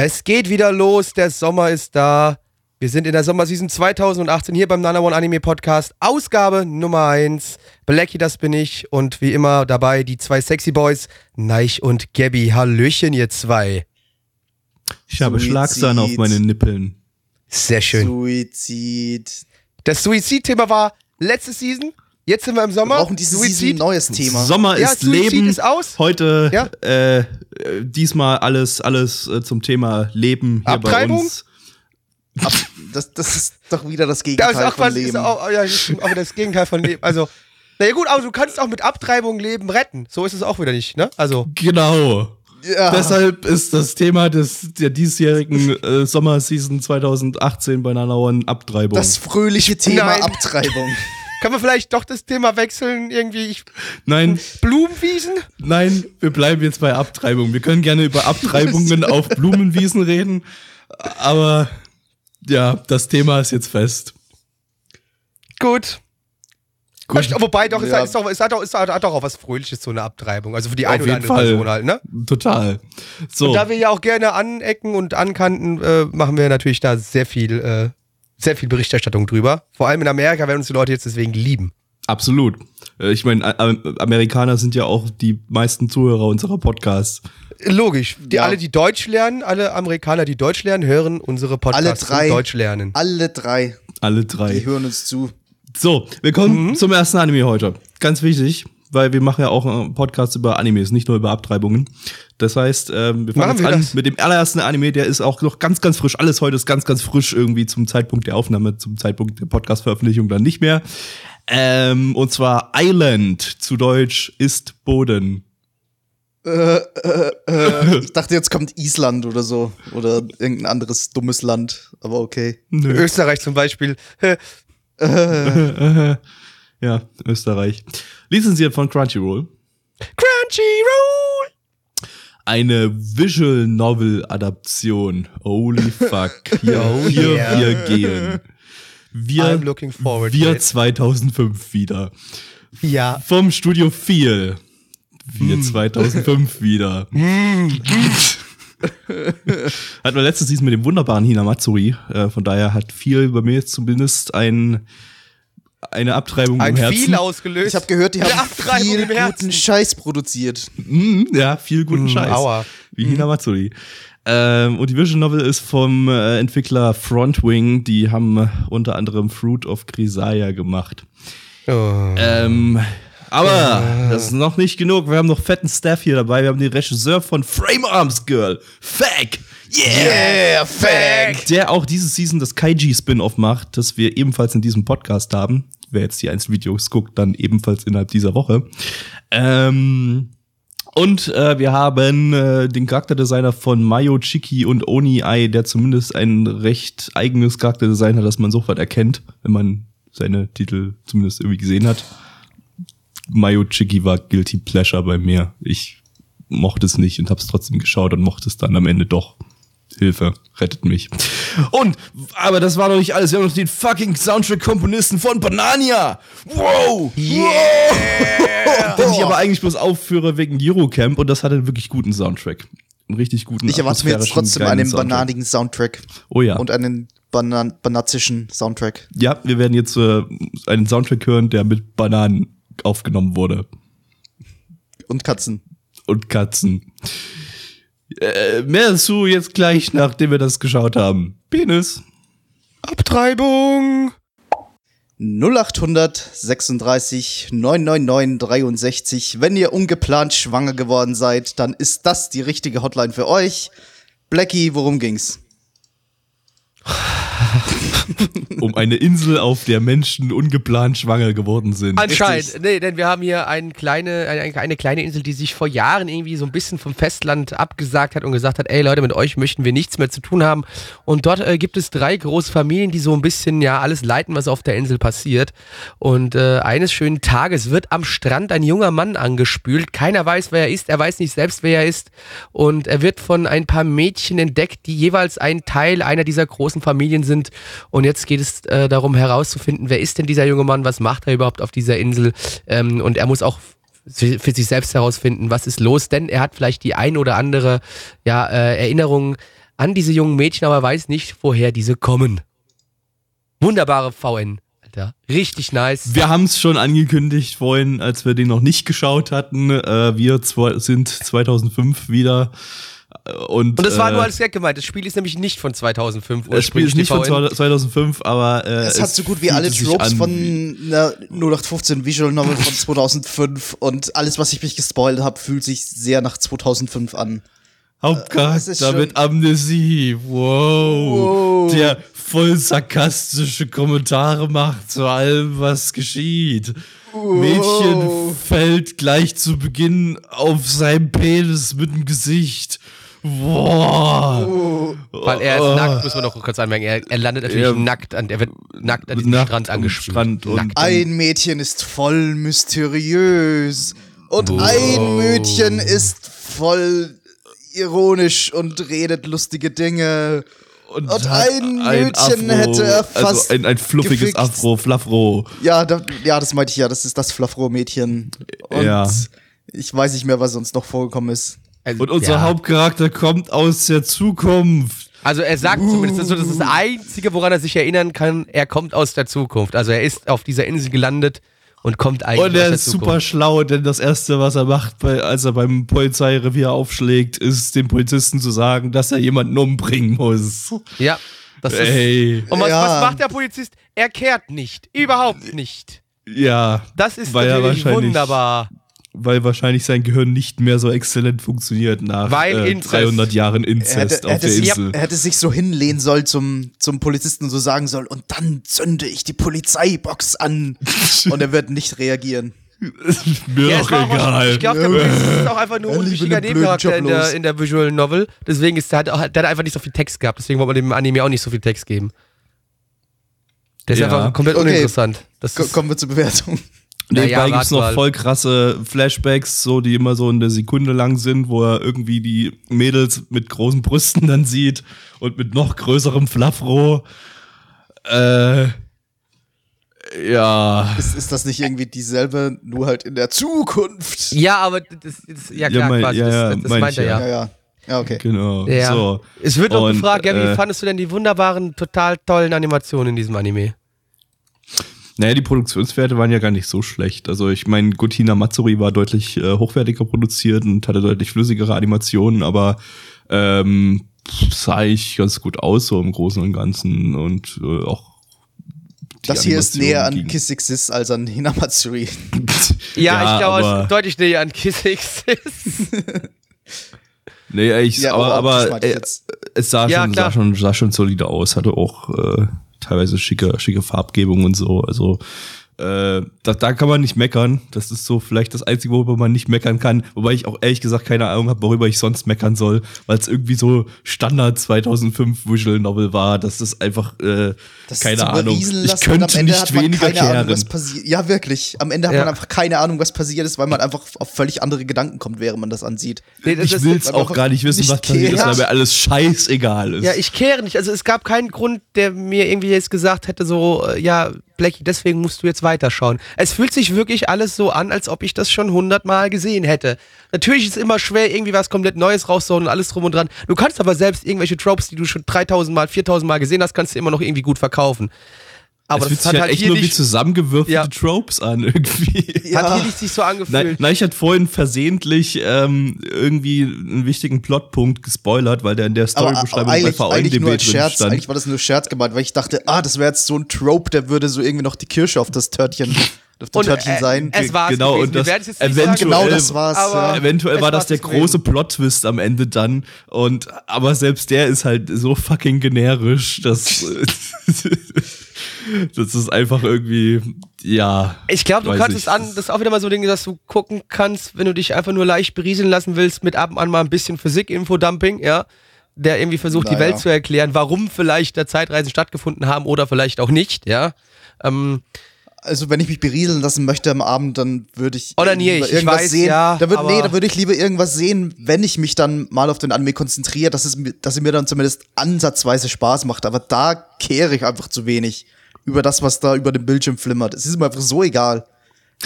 Es geht wieder los, der Sommer ist da. Wir sind in der Sommerseason 2018 hier beim Nana One Anime Podcast. Ausgabe Nummer 1. Blackie, das bin ich. Und wie immer dabei die zwei Sexy Boys, Neich und Gabby. Hallöchen, ihr zwei. Ich habe Suizid. Schlagsahne auf meinen Nippeln. Sehr schön. Suizid. Das Suizid-Thema war letzte Season. Jetzt sind wir im Wir Sommer. brauchen diese Season ein neues Thema. Sommer Ja, ist Suizid Leben. ist aus. Heute Ja. äh, diesmal alles alles äh, zum Thema Leben hier Abtreibung? bei uns. Ab, das, das ist doch wieder das Das Gegenteil ist auch von was, Leben. ist auch, ja, das aber das Gegenteil von Leben. Also, naja gut, aber du kannst auch mit Abtreibung Leben retten. So ist es auch wieder nicht, ne? Also, Genau. ja. Deshalb ist das Thema des der diesjährigen äh, Sommerseason 2018 bei One Abtreibung. das fröhliche Thema Nein. Abtreibung. Können wir vielleicht doch das Thema wechseln? Irgendwie ich, nein, Blumenwiesen? nein, wir bleiben jetzt bei Abtreibung. Wir können gerne über Abtreibungen auf Blumenwiesen reden, aber ja, das Thema ist jetzt fest. Gut. Gut. Wobei doch, es, Ja. ist doch, es, hat doch, es hat hat doch auch was Fröhliches, so eine Abtreibung. Also für die eine oder andere Fall. Person halt, ne? Total. So. Und da wir ja auch gerne anecken und ankanten, äh, machen wir natürlich da sehr viel, äh, sehr viel Berichterstattung drüber. Vor allem in Amerika werden uns die Leute jetzt deswegen lieben. Absolut. Äh, Ich meine, Amerikaner sind ja auch die meisten Zuhörer unserer Podcasts. Logisch. Die, Ja. Alle, die Deutsch lernen, alle Amerikaner, die Deutsch lernen, hören unsere Podcasts Alle drei. Deutsch lernen. Alle drei, Alle die drei. hören uns zu. So, wir kommen Mhm. zum ersten Anime heute. Ganz wichtig, weil wir machen ja auch einen Podcast über Animes, nicht nur über Abtreibungen. Das heißt, ähm, wir fangen Machen jetzt wir an das? mit dem allerersten Anime, der ist auch noch ganz, ganz frisch. Alles heute ist ganz, ganz frisch irgendwie zum Zeitpunkt der Aufnahme, zum Zeitpunkt der Podcast-Veröffentlichung dann nicht mehr. Ähm, und zwar Island, zu Deutsch ist Boden. Äh, äh, äh, ich dachte, jetzt kommt Island oder so. Oder irgendein anderes dummes Land. Aber okay. Nö. Österreich zum Beispiel. ja, Österreich. Lizenziert von Crunchyroll. Crunchyroll! Eine Visual Novel Adaption. Holy fuck. Hier, Oh hier yeah. wir gehen. Wir, I'm looking forward wir it. 2005 wieder. Ja. Vom Studio Feel. Wir Hm. 2005 wieder. hat man letztes Season mit dem wunderbaren Hinamatsuri. Äh, von daher hat viel bei mir jetzt zumindest ein, eine Abtreibung Ein im Herzen. viel ausgelöst. Ich habe gehört, die haben viel im Herzen. guten Scheiß produziert. Mhm, ja, viel guten Mm, Scheiß. aua. Wie Hinamatsuri. Ähm, und die Vision Novel ist vom äh, Entwickler Frontwing. Die haben äh, unter anderem Fruit of Grisaya gemacht. Oh. Ähm, aber das ist noch nicht genug. Wir haben noch fetten Staff hier dabei. Wir haben den Regisseur von Frame Arms Girl. Fack! Yeah! Fack! Der auch diese Season das Kaiji-Spin-Off macht, das wir ebenfalls in diesem Podcast haben. Wer jetzt die Einzelvideos guckt, dann ebenfalls innerhalb dieser Woche. Ähm, und äh, wir haben äh, den Charakterdesigner von Mayo Chiki und Oni Ai, der zumindest ein recht eigenes Charakterdesign hat, das man sofort erkennt, wenn man seine Titel zumindest irgendwie gesehen hat. Mayo Chiki war Guilty Pleasure bei mir. Ich mochte es nicht und hab's trotzdem geschaut und mochte es dann am Ende doch. Hilfe, rettet mich. Und, aber das war doch nicht alles. Wir haben noch den fucking Soundtrack-Komponisten von Banania. Wow! Yeah! Den ich aber eigentlich bloß aufführe wegen Eurocamp und das hatte einen wirklich guten Soundtrack. Einen richtig guten Ich erwarte mir jetzt trotzdem einen Soundtrack. bananigen Soundtrack. Oh ja. Und einen banan banazischen Soundtrack. Ja, wir werden jetzt äh, einen Soundtrack hören, der mit Bananen aufgenommen wurde. Und Katzen. Und Katzen. Äh, mehr dazu jetzt gleich, nachdem wir das geschaut haben. Penis. Abtreibung! 0800 36 999 63. Wenn ihr ungeplant schwanger geworden seid, dann ist das die richtige Hotline für euch. Blackie, worum ging's? um eine Insel, auf der Menschen ungeplant schwanger geworden sind. Anscheinend, Richtig. nee, denn wir haben hier eine kleine, eine, eine kleine Insel, die sich vor Jahren irgendwie so ein bisschen vom Festland abgesagt hat und gesagt hat, ey Leute, mit euch möchten wir nichts mehr zu tun haben. Und dort äh, gibt es drei große Familien, die so ein bisschen ja alles leiten, was auf der Insel passiert. Und äh, eines schönen Tages wird am Strand ein junger Mann angespült. Keiner weiß, wer er ist. Er weiß nicht selbst, wer er ist. Und er wird von ein paar Mädchen entdeckt, die jeweils ein Teil einer dieser großen Familien sind. Und jetzt geht es äh, darum herauszufinden, wer ist denn dieser junge Mann, was macht er überhaupt auf dieser Insel. Ähm, und er muss auch für für sich selbst herausfinden, was ist los, denn er hat vielleicht die ein oder andere ja, äh, Erinnerung an diese jungen Mädchen, aber weiß nicht, woher diese kommen. Wunderbare VN, Alter. Richtig nice. Wir haben es schon angekündigt vorhin, als wir den noch nicht geschaut hatten. Äh, wir zwei, sind 2005 wieder. Äh, Und, Und das war äh, nur als Gag gemeint. Das Spiel ist nämlich nicht von 2005. Das Spiel ist nicht von VN. 2005, aber äh, Es hat so gut wie alle Tropes von einer 0815 Visual Novel von 2005 und alles, was ich mich gespoilt habe, fühlt sich sehr nach 2005 an. Hauptcharakter schon- mit Amnesie. Wow. Wow. Der voll sarkastische Kommentare macht zu allem, was geschieht. Mädchen fällt gleich zu Beginn auf sein Penis mit dem Gesicht. Wow. Weil er ist Oh. nackt, muss man noch kurz anmerken. Er, er landet natürlich Ja. nackt an, er wird nackt an diesem Nackt Strand und- nackt. Ein Mädchen ist voll mysteriös und ein Mädchen ist voll ironisch und redet lustige Dinge. Und hat ein Mädchen hätte er fast also ein, ein fluffiges gefixt. Afro, Fluffro. Ja, da, ja, das meinte ich ja, das ist das Fluffro-Mädchen. Und Ja. ich weiß nicht mehr, was sonst noch vorgekommen ist. Also, Und unser ja. Hauptcharakter kommt aus der Zukunft. Also er sagt zumindest, so, das ist das Einzige, woran er sich erinnern kann, er kommt aus der Zukunft. Also er ist auf dieser Insel gelandet und kommt eigentlich Und er aus der ist super schlau, denn das Erste, was er macht, als er beim Polizeirevier aufschlägt, ist dem Polizisten zu sagen, dass er jemanden umbringen muss. Ja, das ist... Ey, Und was, Ja. was macht der Polizist? Er kehrt nicht. Überhaupt nicht. ja, Das ist natürlich wahrscheinlich- wunderbar. Weil wahrscheinlich sein Gehirn nicht mehr so exzellent funktioniert nach Weil äh, Inzest. 300 Jahren Inzest hätte, er, auf hätte der sich, Insel. er hätte sich so hinlehnen sollen zum, zum Polizisten und so sagen soll, und dann zünde ich die Polizeibox an. und er wird nicht reagieren. Mir Ja, doch war auch egal. Ich glaube, der Polizist ist auch einfach nur ein wichtiger Nebencharakter in der, in der Visual Novel. Deswegen ist der, hat, auch- der hat einfach nicht so viel Text gehabt. Deswegen wollte man dem Anime auch nicht so viel Text geben. Der ist Ja. einfach komplett Okay. uninteressant. Ist, Kommen wir zur Bewertung. Nebenbei Naja, gibt's warte noch voll krasse Flashbacks, so die immer so eine Sekunde lang sind, wo er irgendwie die Mädels mit großen Brüsten dann sieht und mit noch größerem Fluffro. Äh, ja. Ist, ist das nicht irgendwie dieselbe, nur halt in der Zukunft? ja, aber das, das ja klar, mein- quasi, ja, ja, das, das mein meint ich er ja. ja. Ja, ja. Ja, okay. Genau. Ja. So. Es wird noch Und, gefragt, ja, wie äh, fandest du denn die wunderbaren, total tollen Animationen in diesem Anime? Naja, die Produktionswerte waren ja gar nicht so schlecht. Also ich meine, Gotina Matsuri war deutlich äh, hochwertiger produziert und hatte deutlich flüssigere Animationen, aber ähm, sah eigentlich ganz gut aus, so im Großen und Ganzen und äh, auch die Das hier ist näher an. Kiss Exist als an Hinamatsuri. Ja, ich glaube, es aber- ist deutlich näher an Kiss X ist. Nee, ich, Ja, aber, aber aber ich äh, es sah, Ja, schon, sah, schon, sah schon solide aus, hatte auch äh, teilweise schicke, schicke Farbgebung und so. Also äh, da, da kann man nicht meckern. Das ist so vielleicht das Einzige, worüber man nicht meckern kann. Wobei ich auch ehrlich gesagt keine Ahnung habe, worüber ich sonst meckern soll, weil es irgendwie so Standard 2005 Visual Novel war. Das ist einfach äh, Das keine Ahnung. Ich könnte am Ende nicht hat man weniger keine Ahnung, kehren. was passiert. Ja, wirklich. Am Ende hat Ja. man einfach keine Ahnung, was passiert ist, weil man einfach auf völlig andere Gedanken kommt, während man das ansieht. Nee, das ich will's weil auch gar nicht wissen, nicht was passiert ist, weil mir alles scheißegal ist. Ja, ich kehre nicht. Also es gab keinen Grund, der mir irgendwie jetzt gesagt hätte, so, äh, ja, Blackie, deswegen musst du jetzt weiterschauen. Es fühlt sich wirklich alles so an, als ob ich das schon hundertmal gesehen hätte. Natürlich ist es immer schwer, irgendwie was komplett Neues rauszuhauen und alles drum und dran. Du kannst aber selbst irgendwelche Tropes, die du schon 3000 Mal, 4000 Mal gesehen hast, kannst du immer noch irgendwie gut verkaufen. Aber es fühlt das sich hat halt echt nur wie zusammengewürfelte Ja. Tropes an irgendwie. hat hier nicht sich so Nein, angefühlt. nein, ich hatte vorhin versehentlich ähm, irgendwie einen wichtigen Plotpunkt gespoilert, weil der in der Aber, Storybeschreibung bei VNDB drin Scherz, stand. eigentlich war das nur Scherz gemeint, weil ich dachte, ah, das wäre jetzt so ein Trope, der würde so irgendwie noch die Kirsche auf das Törtchen, auf dem Und, Törtchen äh, sein. es war's Genau, gewesen. und das es jetzt eventuell- sagen, genau das war's. aber- ja. Eventuell Es war das der gewesen. große Plot-Twist am Ende dann. Und aber selbst der ist halt so fucking generisch, dass das ist einfach irgendwie, ja. Ich glaube, du kannst ich. es an, das ist auch wieder mal so ein Ding, dass du gucken kannst, wenn du dich einfach nur leicht berieseln lassen willst, mit ab und an mal ein bisschen Physik-Infodumping, ja, der irgendwie versucht, die Naja. Welt zu erklären, warum vielleicht da Zeitreisen stattgefunden haben oder vielleicht auch nicht, ja. Ähm, Also wenn ich mich berieseln lassen möchte am Abend, dann würde ich Oder nee, lieber ich- ich weiß, sehen. ja, da würd, nee, da würde ich lieber irgendwas sehen, wenn ich mich dann mal auf den Anime konzentriere, dass es dass er mir dann zumindest ansatzweise Spaß macht. Aber da kehre ich einfach zu wenig über das, was da über dem Bildschirm flimmert. Es ist mir einfach so egal,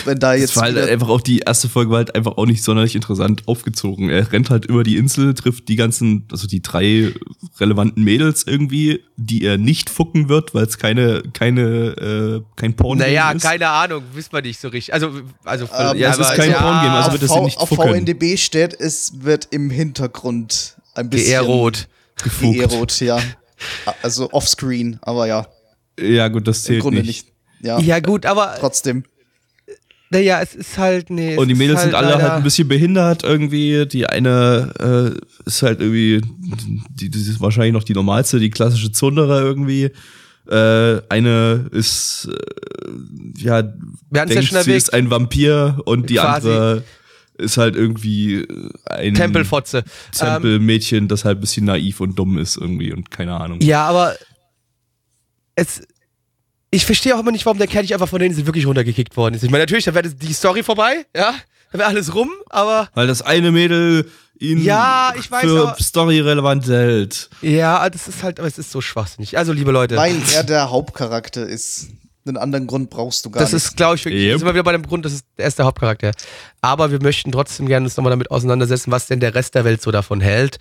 wenn da Das jetzt war halt einfach auch die erste Folge war halt einfach auch nicht sonderlich interessant aufgezogen. Er rennt halt über die Insel, trifft die ganzen, also die drei relevanten Mädels irgendwie, die er nicht fucken wird, weil es keine, keine, äh, kein Porn naja, ist. keine Ahnung, wissen wir nicht so richtig. Also, also, Ähm, ja, es ist kein Porn-Game, also auf, wird das v, nicht auf fucken. VNDB steht, es wird im Hintergrund ein bisschen GR-Rot. Gefuckt. GR-Rot, ja. Also offscreen, aber ja, Ja, gut, das im zählt Grunde nicht. nicht. Ja, Ja, gut, aber, trotzdem. naja, es ist halt, nee. Und die Mädels halt sind alle halt ein bisschen behindert irgendwie. Die eine äh, ist halt irgendwie, die, die ist wahrscheinlich noch die normalste, die klassische Zunderer irgendwie. Äh, eine ist, äh, ja, ja denkt, schon sie erwähnt. ist ein Vampir und die Quasi. andere ist halt irgendwie ein Tempelfotze. Ähm, Tempelmädchen, das halt ein bisschen naiv und dumm ist irgendwie und keine Ahnung. Ja, aber es. Ich verstehe auch immer nicht, warum der Kerl nicht einfach von der Insel wirklich runtergekickt worden ist. Ich meine, natürlich, da wäre die Story vorbei, ja, da wäre alles rum, aber Weil das eine Mädel ihn Ja, ich weiß, für aber- Story relevant hält. ja, das ist halt, aber es ist so schwachsinnig. Also, liebe Leute, Weil er der Hauptcharakter ist. Einen anderen Grund brauchst du gar das nicht. ist, glaube ich, wirklich, Yep. sind wir wieder bei dem Grund, das ist, er ist der Hauptcharakter. Aber wir möchten trotzdem gerne uns nochmal damit auseinandersetzen, was denn der Rest der Welt so davon hält.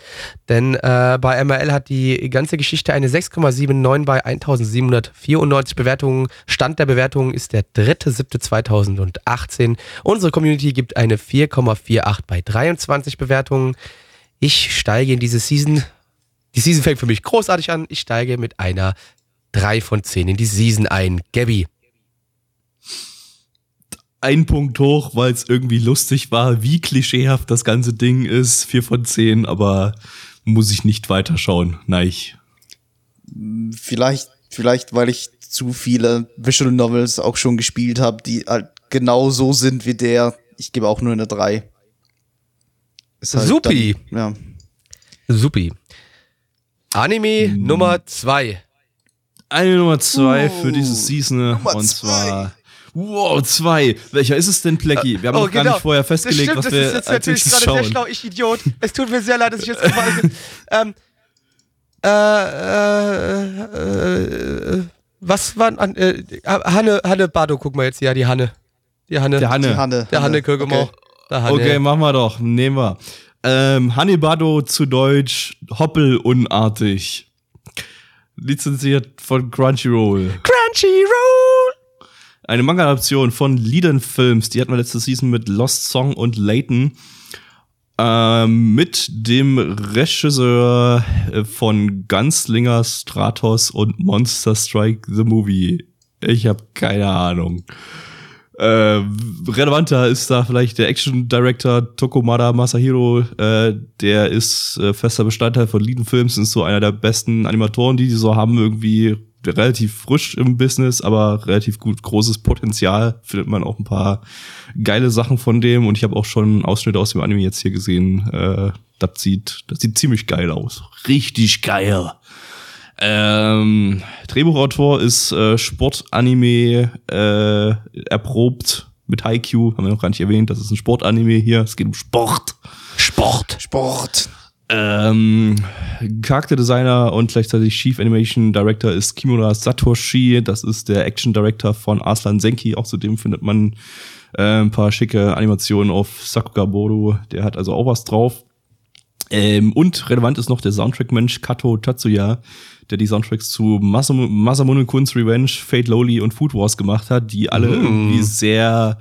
Denn äh, bei MRL hat die ganze Geschichte eine 6,79 bei 1794 Bewertungen. Stand der Bewertungen ist der 3.7.2018. Unsere Community gibt eine 4,48 bei 23 Bewertungen. Ich steige in diese Season. Die Season fängt für mich großartig an. Ich steige mit einer 3 von 10 in die Season ein. Gabby. ein Punkt hoch, weil es irgendwie lustig war, wie klischeehaft das ganze Ding ist. Vier von zehn, aber muss ich nicht weiterschauen. Nein. Vielleicht, vielleicht, weil ich zu viele Visual Novels auch schon gespielt habe, die halt genau so sind wie der. Ich gebe auch nur eine 3. Ist halt Supi. Dann, ja. Supi. Anime Hm. Nummer 2. Eine Nummer zwei Uh, für diese Season Nummer und zwei. zwar Wow, zwei. Welcher ist es denn, Plecky? Wir haben Oh, noch gar nicht vorher festgelegt, was das wir ist jetzt als natürlich gerade sehr schlau, ich Idiot. Es tut mir sehr leid, dass ich jetzt gefallen bin. ähm, äh, äh, äh, was war an, äh, Hanne, Hanne Bardo, guck mal jetzt hier, die Hanne. Die Hanne. Der Hanne. Die Hanne. Der Hanne Kirgemau. Okay. Der Hanne. Okay, machen wir doch. Nehmen wir. Ähm, Hannibado zu Deutsch, Hoppelunartig. Lizenziert von Crunchyroll. Crunchyroll. Eine Manga-Adaption von Leadern Films. Die hatten wir letzte Season mit Lost Song und Layton. Ähm, mit dem Regisseur äh, von Gunslinger Stratos und Monster Strike the Movie. Ich habe keine Ahnung. Äh, relevanter ist da vielleicht der Action Director Tokomada Masahiro. Äh, der ist äh, fester Bestandteil von Leadern Films. Ist so einer der besten Animatoren, die die so haben. Irgendwie relativ frisch im Business, aber relativ gut großes Potenzial. Findet man auch ein paar geile Sachen von dem. Und ich habe auch schon Ausschnitte aus dem Anime jetzt hier gesehen. Äh, das sieht, das sieht ziemlich geil aus. Richtig geil. Ähm, Drehbuchautor ist äh, Sportanime äh, erprobt mit Haikyuu, haben wir noch gar nicht erwähnt, das ist ein Sportanime hier, es geht um Sport. Sport. Sport. Ähm, Charakterdesigner und gleichzeitig Chief Animation Director ist Kimura Satoshi. Das ist der Action Director von Arslan Senki. Auch zudem findet man äh, ein paar schicke Animationen auf Sakuga Boru. Der hat also auch was drauf. Ähm, und relevant ist noch der Soundtrack-Mensch Kato Tatsuya, der die Soundtracks zu Masam Masamune Kun's Revenge, Fate Lowly und Food Wars gemacht hat, die alle irgendwie sehr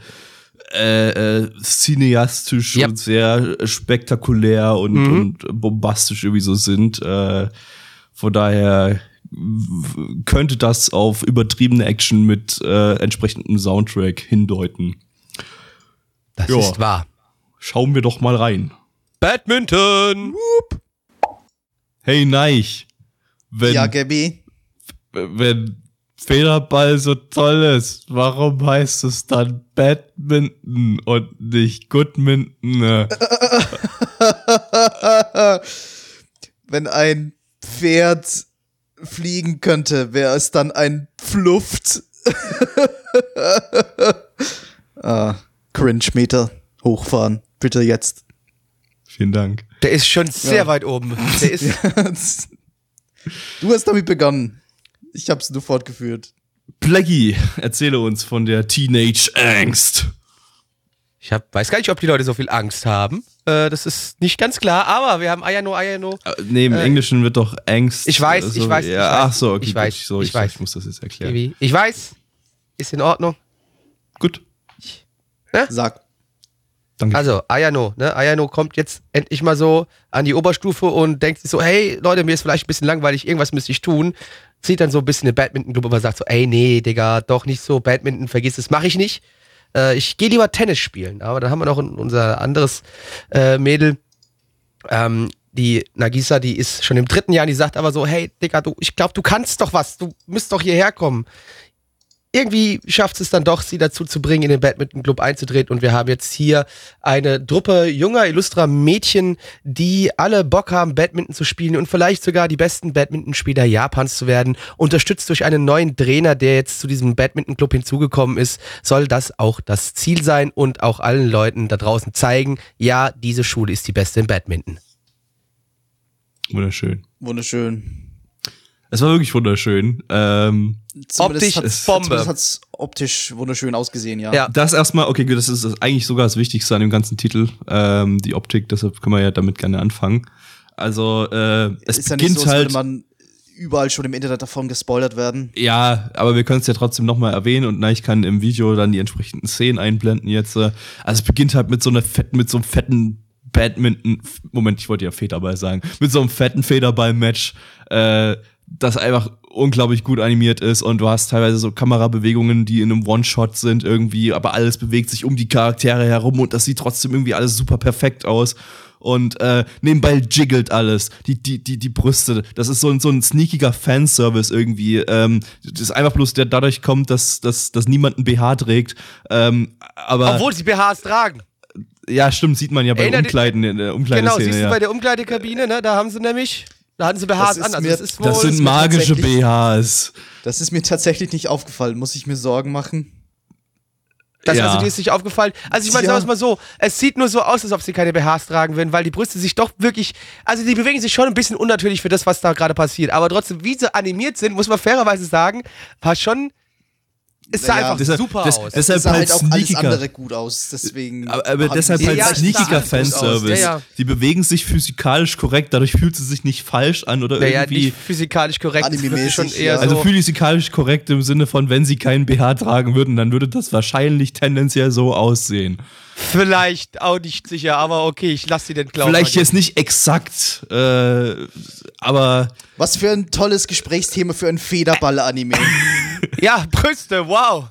äh, äh, cineastisch Ja. und sehr spektakulär und, und bombastisch irgendwie so sind. Äh, von daher könnte das auf übertriebene Action mit äh, entsprechendem Soundtrack hindeuten. Das Ja. ist wahr. Schauen wir doch mal rein. Badminton! Hey Neich, wenn, Ja, Gabi. wenn Federball so toll ist, warum heißt es dann Badminton und nicht Goodminton? Äh, Wenn ein Pferd fliegen könnte, wäre es dann ein Pfluft. ah, Cringe-Meter hochfahren. Bitte jetzt. Vielen Dank. Der ist schon sehr Ja. weit oben. Der ist, du hast damit begonnen. Ich hab's nur fortgeführt. Plaggy, erzähle uns von der Teenage Angst. ich hab, weiß gar nicht, ob die Leute so viel Angst haben. Äh, das ist nicht ganz klar, aber wir haben Ayano, Ayano. Äh, Nee, im Äh, Englischen wird doch Angst. ich weiß, ich weiß, Ja, ich weiß. ach so, okay, Ich gut, weiß, so, ich ich, weiß. ich muss das jetzt erklären. Ich weiß, ist in Ordnung. Gut, Sag. Also, Ayano, ne? Ayano kommt jetzt endlich mal so an die Oberstufe und denkt sich so, hey, Leute, mir ist vielleicht ein bisschen langweilig, irgendwas müsste ich tun. Zieht dann so ein bisschen den Badminton-Club, aber sagt so, ey, nee, Digga, doch nicht so, Badminton, vergiss es, mache ich nicht. Äh, ich gehe lieber Tennis spielen. Aber dann haben wir noch unser anderes äh, Mädel, ähm, die Nagisa, die ist schon im dritten Jahr, die sagt aber so, hey, Digga, du, ich glaube, du kannst doch was, du müsst doch hierher kommen irgendwie schafft es dann doch, sie dazu zu bringen, in den Badminton-Club einzutreten. Und wir haben jetzt hier eine Truppe junger, illustrer Mädchen, die alle Bock haben, Badminton zu spielen und vielleicht sogar die besten Badmintonspieler Japans zu werden. Unterstützt durch einen neuen Trainer, der jetzt zu diesem Badminton-Club hinzugekommen ist, soll das auch das Ziel sein und auch allen Leuten da draußen zeigen, ja, diese Schule ist die beste in Badminton. Wunderschön. Wunderschön. Es war wirklich wunderschön. Ähm, Optisch hat's- Bombe. Zumindest hat's optisch wunderschön ausgesehen, ja. Ja. das erstmal, okay, gut, das ist eigentlich sogar das Wichtigste an dem ganzen Titel, ähm, die Optik, deshalb können wir ja damit gerne anfangen. Also, äh, es ist ja nicht beginnt so, als halt. würde man überall schon im Internet davon gespoilert werden. Ja, aber wir können es ja trotzdem nochmal erwähnen und na, ich kann im Video dann die entsprechenden Szenen einblenden jetzt. äh. Also es beginnt halt mit so einer fetten, mit so einem fetten Badminton, Moment, ich wollte ja Federball sagen, mit so einem fetten Federball-Match, äh, das einfach unglaublich gut animiert ist und du hast teilweise so Kamerabewegungen, die in einem One-Shot sind irgendwie, aber alles bewegt sich um die Charaktere herum und das sieht trotzdem irgendwie alles super perfekt aus. Und äh, nebenbei jiggelt alles. Die, die, die, die Brüste. Das ist so ein, so ein sneakiger Fanservice irgendwie. Ähm, das ist einfach bloß, der dadurch kommt, dass, dass, dass niemand ein BH trägt. Ähm, aber Obwohl sie BHs tragen. ja, stimmt, sieht man ja bei Umkleiden in der Genau, Umkleideszene. siehst du ja. bei der Umkleidekabine, ne? Da haben sie nämlich, da hatten sie BHs ist an. Also mir- das ist wohl. das sind mir magische tatsächlich- BHs. Das ist mir tatsächlich nicht aufgefallen. Muss ich mir Sorgen machen? Das, Ja. Also dir ist nicht aufgefallen. Also ich meine, Ja. sagen wir es mal so, es sieht nur so aus, als ob sie keine BHs tragen würden, weil die Brüste sich doch wirklich, also die bewegen sich schon ein bisschen unnatürlich für das, was da gerade passiert. Aber trotzdem, wie sie animiert sind, muss man fairerweise sagen, war schon, es sah Naja, einfach deshalb- super das- aus. Deshalb sah halt halt auch alles andere gut aus. Deswegen. Aber, aber haben deshalb halt Ja, es sneakiger. Fanservice. Ja, ja. Die bewegen sich physikalisch korrekt, dadurch fühlt sie sich nicht falsch an oder naja, irgendwie. nicht physikalisch korrekt, es schon eher. Also so. physikalisch korrekt im Sinne von, wenn sie keinen BH tragen würden, dann würde das wahrscheinlich tendenziell so aussehen. Vielleicht auch nicht sicher, aber okay, ich lasse sie den glauben. Vielleicht jetzt nicht exakt, äh, aber Was für ein tolles Gesprächsthema für ein Federball-Anime. Ja, Brüste, wow.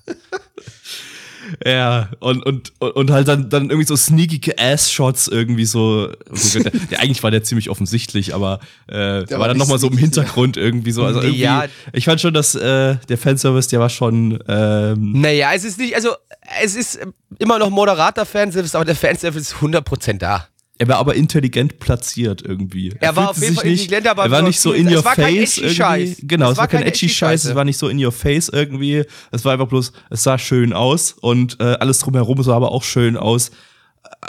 Ja, und, und, und halt dann, dann irgendwie so sneaky Ass-Shots irgendwie so. Der, der, eigentlich war der ziemlich offensichtlich, aber äh, der war war dann nochmal so im Hintergrund irgendwie so. Also irgendwie, Ja. ich fand schon, dass äh, der Fanservice, der war schon ähm, Naja, es ist nicht, also es ist immer noch moderater Fanservice, aber der Fanservice ist 100% da. Er war aber intelligent platziert irgendwie. Er war fühlte auf jeden Fall nicht, intelligent, aber er war so nicht so in your war face irgendwie. Genau, Es es war war kein edgy Scheiß, es war nicht so in your face irgendwie. Es war einfach bloß, es sah schön aus und äh, alles drumherum sah aber auch schön aus.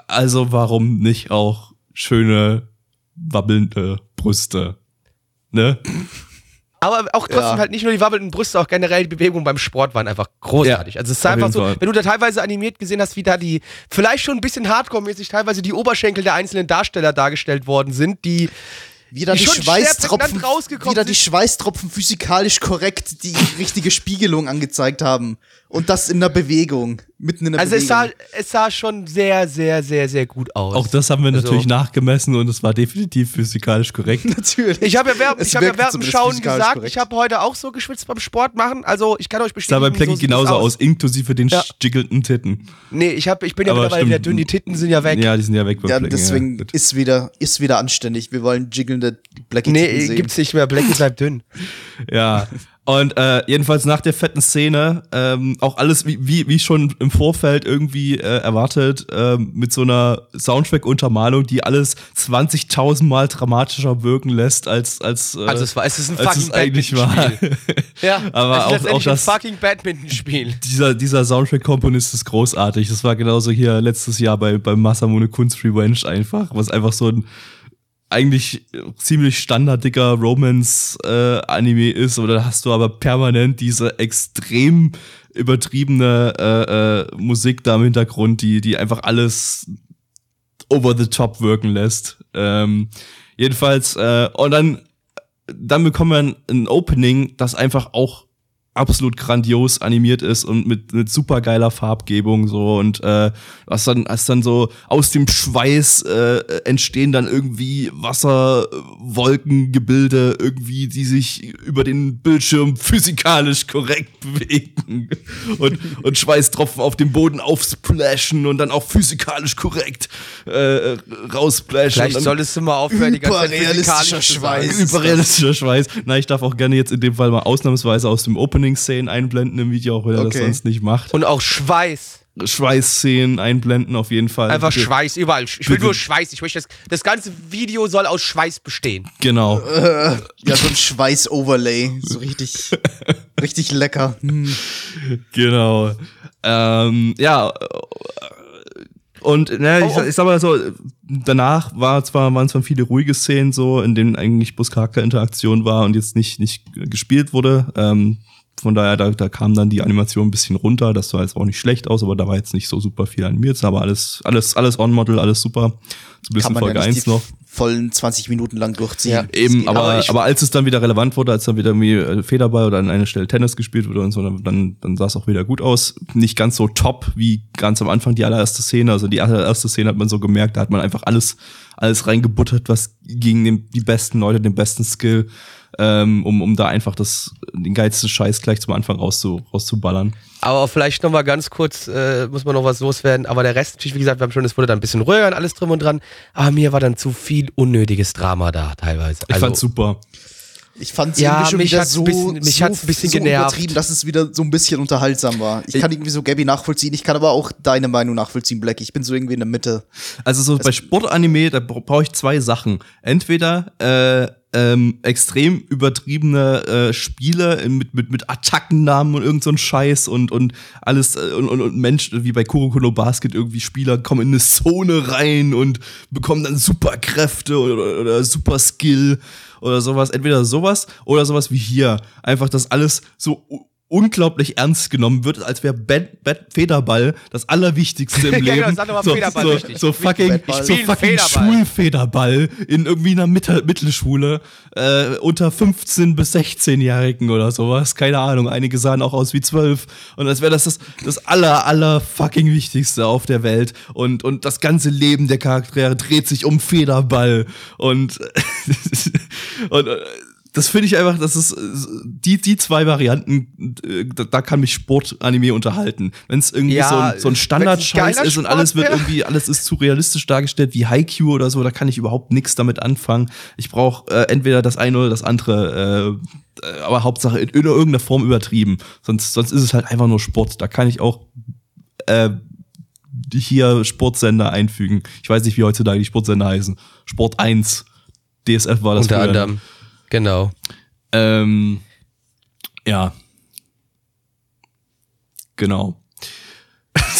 Also warum nicht auch schöne wabbelnde Brüste? Ne? Aber auch trotzdem Ja. halt nicht nur die wabbelnden Brüste, auch generell die Bewegungen beim Sport waren einfach großartig. Ja, also es ist einfach so, Fall. wenn du da teilweise animiert gesehen hast, wie da die vielleicht schon ein bisschen Hardcore-mäßig teilweise die Oberschenkel der einzelnen Darsteller dargestellt worden sind, die Wieder Die die, Schweißtropfen, rausgekommen wieder die. Schweißtropfen physikalisch korrekt die richtige Spiegelung angezeigt haben. Und das in der Bewegung. Mitten in der Also es sah, es sah schon sehr, sehr, sehr, sehr gut aus. Auch das haben wir Also- natürlich nachgemessen und es war definitiv physikalisch korrekt. Natürlich. Ich habe ja ich hab ja während dem Schauen gesagt, korrekt. ich habe heute auch so geschwitzt beim Sport machen. Also ich kann euch sah bestätigen, bei Plecky so genauso aus, inklusive den Ja. jiggelnden Titten. Nee, ich, hab, ich bin ja Aber mittlerweile wieder dünn, die Titten sind ja weg. Ja, die sind ja weg bei Ja, Plecky. deswegen gut. ist wieder, ist wieder anständig. Wir wollen jiggelnde Blackie Nee, sehen. gibt's nicht mehr. Blackie bleibt dünn. Ja. Und äh, jedenfalls nach der fetten Szene, ähm, auch alles wie, wie, wie schon im Vorfeld irgendwie äh, erwartet, ähm, mit so einer Soundtrack-Untermalung, die alles 20.000 Mal dramatischer wirken lässt, als als äh, Also es war, es ist ein als fucking es eigentlich war. Ja, Aber auch- auch das- ein fucking Badmintonspiel. dieser, dieser Soundtrack-Komponist ist großartig. Das war genauso hier letztes Jahr bei, bei Masamune Kunst Revenge einfach, was einfach so ein eigentlich ziemlich standarddicker Romance-Anime ist, oder hast du aber permanent diese extrem übertriebene äh, äh, Musik da im Hintergrund, die, die einfach alles over the top wirken lässt. Ähm, jedenfalls, äh, und dann, dann bekommen wir ein Opening, das einfach auch absolut grandios animiert ist und mit, mit super geiler Farbgebung so und äh, was dann als dann so aus dem Schweiß äh, entstehen dann irgendwie Wasserwolkengebilde irgendwie die sich über den Bildschirm physikalisch korrekt bewegen und und Schweißtropfen auf dem Boden aufsplashen und dann auch physikalisch korrekt äh, raussplashen Vielleicht solltest du mal aufhören, die ganze Zeit. Schweiß. Überrealistischer Schweiß. Na, ich darf auch gerne jetzt in dem Fall mal ausnahmsweise aus dem Opening-Szenen einblenden im Video, auch wenn er Okay. das sonst nicht macht. Und auch Schweiß. Schweißszenen einblenden auf jeden Fall. Einfach Bitte. Schweiß, überall. Ich will Bitte. nur Schweiß. Ich möchte das, das ganze Video soll aus Schweiß bestehen. Genau. Ja, so ein Schweiß-Overlay. So richtig, richtig lecker. Hm. Genau. Ähm, ja. äh, Und ne, ich, Oh, oh. ich sag mal so, danach war zwar, waren zwar viele ruhige Szenen so, in denen eigentlich bloß Charakterinteraktion war und jetzt nicht, nicht gespielt wurde. Ähm, von daher, da, da kam dann die Animation ein bisschen runter. Das sah jetzt auch nicht schlecht aus, aber da war jetzt nicht so super viel animiert. Es war Aber alles, alles, alles on-model, alles super. So ein bisschen Kann man Folge ja nicht 1 die noch. vollen 20 Minuten lang durchziehen. Ja. Eben, aber, Aber aber, als es dann wieder relevant wurde, als dann wieder irgendwie äh, Federball oder an einer Stelle Tennis gespielt wurde und so, dann, dann, dann sah es auch wieder gut aus. Nicht ganz so top wie ganz am Anfang die allererste Szene. Also die allererste Szene hat man so gemerkt, da hat man einfach alles, alles reingebuttert, was gegen den, die besten Leute, den besten Skill, ähm, um, um da einfach das, den geilsten Scheiß gleich zum Anfang rauszu, rauszuballern. Aber vielleicht noch mal ganz kurz, äh, muss man noch was loswerden. Aber der Rest, natürlich, wie gesagt, wir haben schon, es wurde dann ein bisschen ruhiger und alles drum und dran. Aber mir war dann zu viel unnötiges Drama da teilweise. Ich Also, fand's super. Ich fand es Ja, irgendwie schon mich wieder so, ein bisschen- mich so, hat's ein bisschen so genervt. übertrieben, dass es wieder so ein bisschen unterhaltsam war. Ich, kann irgendwie so Gabby nachvollziehen, ich kann aber auch deine Meinung nachvollziehen, Black. Ich bin so irgendwie in der Mitte. Also so bei Sportanime, da bra- brauche ich zwei Sachen. Entweder äh, ähm, extrem übertriebene äh, Spiele mit, mit, mit Attackennamen und irgend so ein Scheiß und, und alles äh, und, und, und Mensch, wie bei Kurokuro Basket, irgendwie Spieler kommen in eine Zone rein und bekommen dann Superkräfte oder, oder, oder Super Skill oder sowas. Entweder sowas oder sowas wie hier. Einfach, dass alles so unglaublich ernst genommen wird, als wäre Bad, Bad Federball das Allerwichtigste im Ja, Leben. genau, mal so, so, so fucking, so fucking Federball. Schulfederball in irgendwie einer Mittel Mittelschule äh, unter 15- bis 16-Jährigen oder sowas. Keine Ahnung. Einige sahen auch aus wie 12. Und als wäre das, das das aller, aller fucking Wichtigste auf der Welt. Und, und das ganze Leben der Charaktere dreht sich um Federball. Und, und äh, das finde ich einfach, das ist äh, die, die zwei Varianten, äh, da, da kann mich Sportanime unterhalten. Wenn es irgendwie Ja, so ein, so ein Standardscheiß ist und Sport alles wird wär. irgendwie, alles ist zu realistisch dargestellt wie Haikyuu oder so, da kann ich überhaupt nichts damit anfangen. Ich brauche äh, entweder das eine oder das andere, äh, äh, aber Hauptsache in, in irgendeiner Form übertrieben. Sonst, sonst ist es halt einfach nur Sport. Da kann ich auch äh, hier Sportsender einfügen. Ich weiß nicht, wie heutzutage die Sportsender heißen. Sport 1. DSF war das unter früher. anderem. Genau. Ähm, ja. Genau.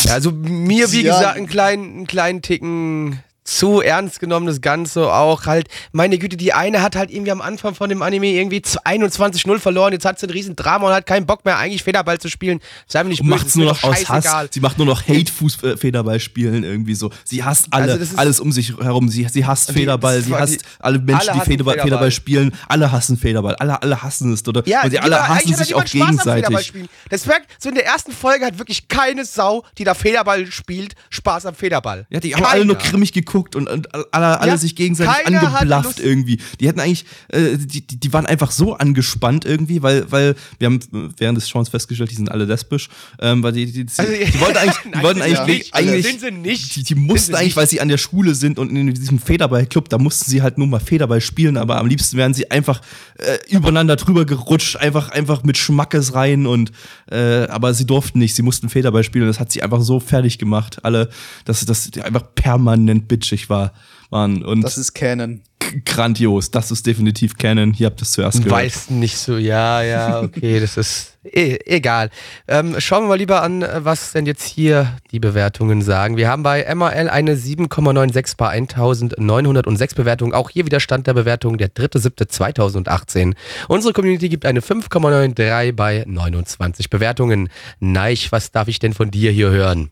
Also mir, wie Ja. gesagt, einen kleinen, einen kleinen Ticken zu ernst genommen, das Ganze auch halt. Meine Güte, die eine hat halt irgendwie am Anfang von dem Anime irgendwie 21-0 verloren. Jetzt hat sie ein riesen Drama und hat keinen Bock mehr, eigentlich Federball zu spielen. Sei mir nicht böse, macht's nur noch aus Hass. Sie macht nur noch Hate-Fuß-Federball spielen irgendwie so. Sie hasst alle, Also alles um sich herum. Sie, sie hasst Die- Federball. Sie hasst alle Menschen, alle die Federball, Federball. Spielen. Alle hassen Federball. Alle, alle hassen es, oder? Ja, Und sie alle aber hassen sich auch Spaß am gegenseitig. Das merkt, so in der ersten Folge hat wirklich keine Sau, die da Federball spielt, Spaß am Federball. Ja, die haben alle nur grimmig geguckt und, und alle, alle Ja, sich gegenseitig angeblafft irgendwie. Die hatten eigentlich, äh, die, die waren einfach so angespannt irgendwie, weil, weil wir haben während des Schauens festgestellt, die sind alle lesbisch, ähm, weil die, die, die, Also, die wollten eigentlich, die wollten eigentlich, nicht. eigentlich Sind sie nicht. Die, die mussten eigentlich, nicht. weil sie an der Schule sind und in diesem Federballclub, da mussten sie halt nur mal Federball spielen, aber am liebsten wären sie einfach äh, übereinander drüber gerutscht, einfach, einfach mit Schmackes rein und, äh, aber sie durften nicht, sie mussten Federball spielen und das hat sie einfach so fertig gemacht, alle, dass, die einfach permanent bitchig war, waren und Das ist Canon. grandios, das ist definitiv Canon, hier habt ihr es zuerst gehört. Weiß nicht so, ja, ja, okay, das ist e egal. Ähm, schauen wir mal lieber an, was denn jetzt hier die Bewertungen sagen. Wir haben bei MRL eine 7,96 bei 1906 Bewertungen. Auch hier wieder Stand der Bewertung der 3.7.2018. Unsere Community gibt eine 5,93 bei 29 Bewertungen. Neich, was darf ich denn von dir hier hören?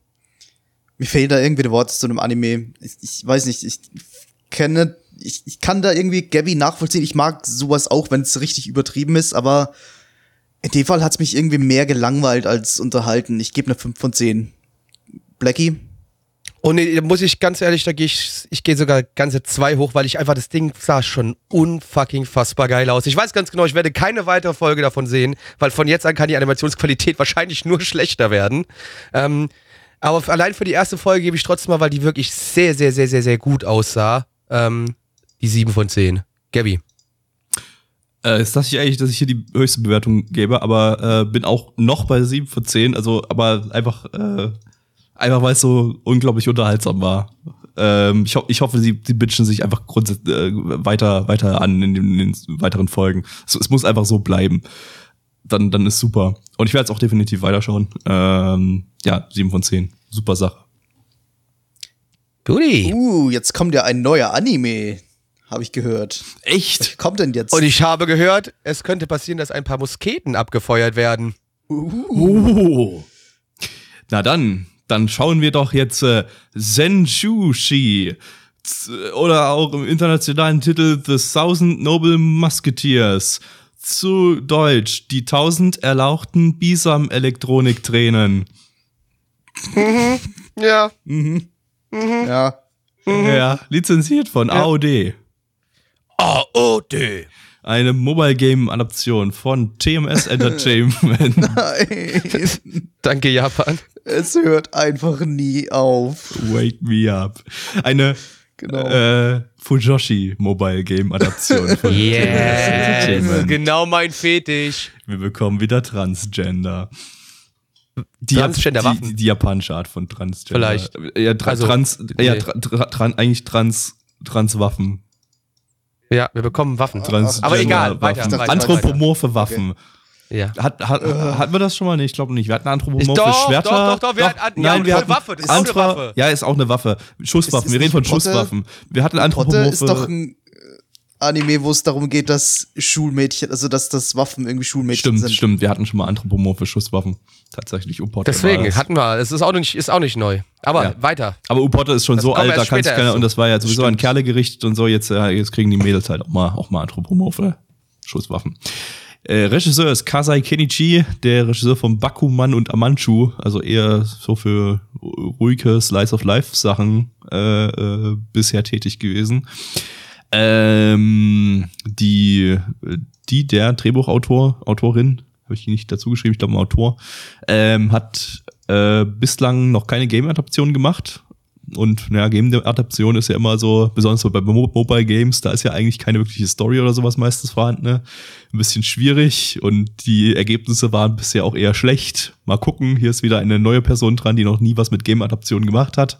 Mir fehlen da irgendwie die Worte zu einem Anime. Ich, ich weiß nicht, ich kenne, ich, ich kann da irgendwie Gabby nachvollziehen. Ich mag sowas auch, wenn es richtig übertrieben ist, aber in dem Fall hat es mich irgendwie mehr gelangweilt als unterhalten. Ich gebe eine 5 von 10. Blackie? Und nee, da muss ich ganz ehrlich, da gehe ich, ich gehe sogar ganze zwei hoch, weil ich einfach das Ding sah schon unfucking fassbar geil aus. Ich weiß ganz genau, ich werde keine weitere Folge davon sehen, weil von jetzt an kann die Animationsqualität wahrscheinlich nur schlechter werden. Ähm, aber allein für die erste Folge gebe ich trotzdem mal, weil die wirklich sehr, sehr, sehr, sehr, sehr gut aussah, ähm, die 7 von 10. Gabby. Äh, jetzt dachte ich eigentlich, dass ich hier die höchste Bewertung gebe, aber äh, bin auch noch bei 7 von 10, also aber einfach, äh, einfach weil es so unglaublich unterhaltsam war. Ähm, ich, ho ich hoffe, sie, sie bitchen sich einfach grundsätzlich äh, weiter, weiter an in den, in den weiteren Folgen. Es, es muss einfach so bleiben. Dann, dann ist super. Und ich werde es auch definitiv weiterschauen. Ähm, ja, 7 von 10. Super Sache. Guti. Uh, jetzt kommt ja ein neuer Anime, habe ich gehört. Echt? Was kommt denn jetzt? Und ich habe gehört, es könnte passieren, dass ein paar Musketen abgefeuert werden. Oh. Na dann, dann schauen wir doch jetzt äh, Senjushi. Z- Oder auch im internationalen Titel The Thousand Noble Musketeers. Zu Deutsch, die tausend erlauchten Bisam-Elektroniktränen. Ja. ja. Ja, lizenziert von AOD. AOD. Eine Mobile Game Adaption von TMS Entertainment. Nein. Danke, Japan. es hört einfach nie auf. Wake me up. Eine Genau. äh, Fujoshi Mobile Game Adaption von Yes, genau mein Fetisch. Wir bekommen wieder Transgender. Die, Transgender die, Waffen. die, die japanische Art von Transgender. Vielleicht. Ja, tra Also, trans, ja nee. tra tra tran eigentlich Trans, Transwaffen. Ja, wir bekommen Waffen. Transgender Aber egal, weiter, Waffen. weiter, Anthropomorphe Waffen. Ja. Hat, hat, hatten wir das schon mal? Nee, ich glaube nicht. Wir hatten anthropomorphe Doch, Schwerter. doch, doch, doch, wir hatten- ja, nein, und wir hatten Waffe, das ist auch eine Waffe. Ja, ist auch eine Waffe. Schusswaffen. Wir reden von Potte- Schusswaffen. Wir hatten Potte anthropomorphe. ist doch ein äh, Anime, wo es darum geht, dass Schulmädchen, also dass das Waffen irgendwie Schulmädchen Stimmt, sind. stimmt. Wir hatten schon mal anthropomorphe Schusswaffen. Tatsächlich. Upotte war Deswegen das. hatten wir, es ist auch nicht, ist auch nicht neu. Aber Ja. weiter. Aber Upotte ist schon Das so alt, da kannst keiner, und das war ja sowieso ein Stimmt. Kerle gerichtet und so, jetzt, äh, jetzt kriegen die Mädels halt auch mal, auch mal anthropomorphe Schusswaffen. Äh, Regisseur ist Kasai Kenichi, der Regisseur von Bakuman und Amanchu, also eher so für ruhige Slice of Life Sachen äh, äh, bisher tätig gewesen. Ähm, die, die, der Drehbuchautor, Autorin, habe ich nicht dazu geschrieben, ich glaube Autor, ähm, hat äh, bislang noch keine Game-Adaption gemacht. Und naja, Game-Adaption ist ja immer so, besonders so bei Mo Mobile Games, da ist ja eigentlich keine wirkliche Story oder sowas meistens vorhanden. Ne? Ein bisschen schwierig und die Ergebnisse waren bisher auch eher schlecht. Mal gucken, hier ist wieder eine neue Person dran, die noch nie was mit Game-Adaption gemacht hat.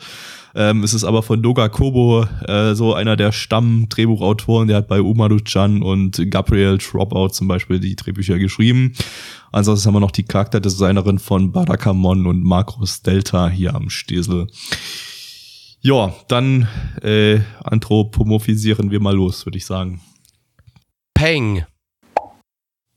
Ähm, es ist aber von Doga Kobo, äh, so einer der Stamm-Drehbuchautoren, der hat bei Umaru-chan und Gabriel Dropout zum Beispiel die Drehbücher geschrieben. Ansonsten haben wir noch die Charakterdesignerin von Barakamon und Marcos Delta hier am Stesel. Ja, dann äh, anthropomorphisieren wir mal los, würde ich sagen. Peng.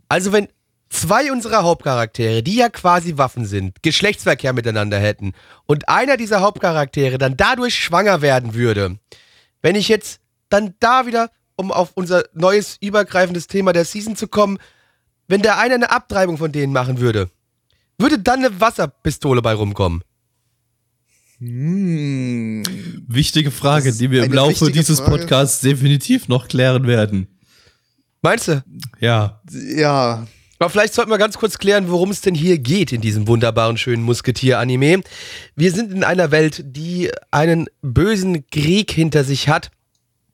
Also wenn zwei unserer Hauptcharaktere, die ja quasi Waffen sind, Geschlechtsverkehr miteinander hätten und einer dieser Hauptcharaktere dann dadurch schwanger werden würde, wenn ich jetzt dann da wieder, um auf unser neues übergreifendes Thema der Season zu kommen, wenn der eine eine Abtreibung von denen machen würde, würde dann eine Wasserpistole bei rumkommen? Hm. Wichtige Frage, die wir im Laufe dieses Frage. Podcasts definitiv noch klären werden. Meinst du? Ja. Ja. Aber vielleicht sollten wir ganz kurz klären, worum es denn hier geht in diesem wunderbaren, schönen Musketier-Anime. Wir sind in einer Welt, die einen bösen Krieg hinter sich hat.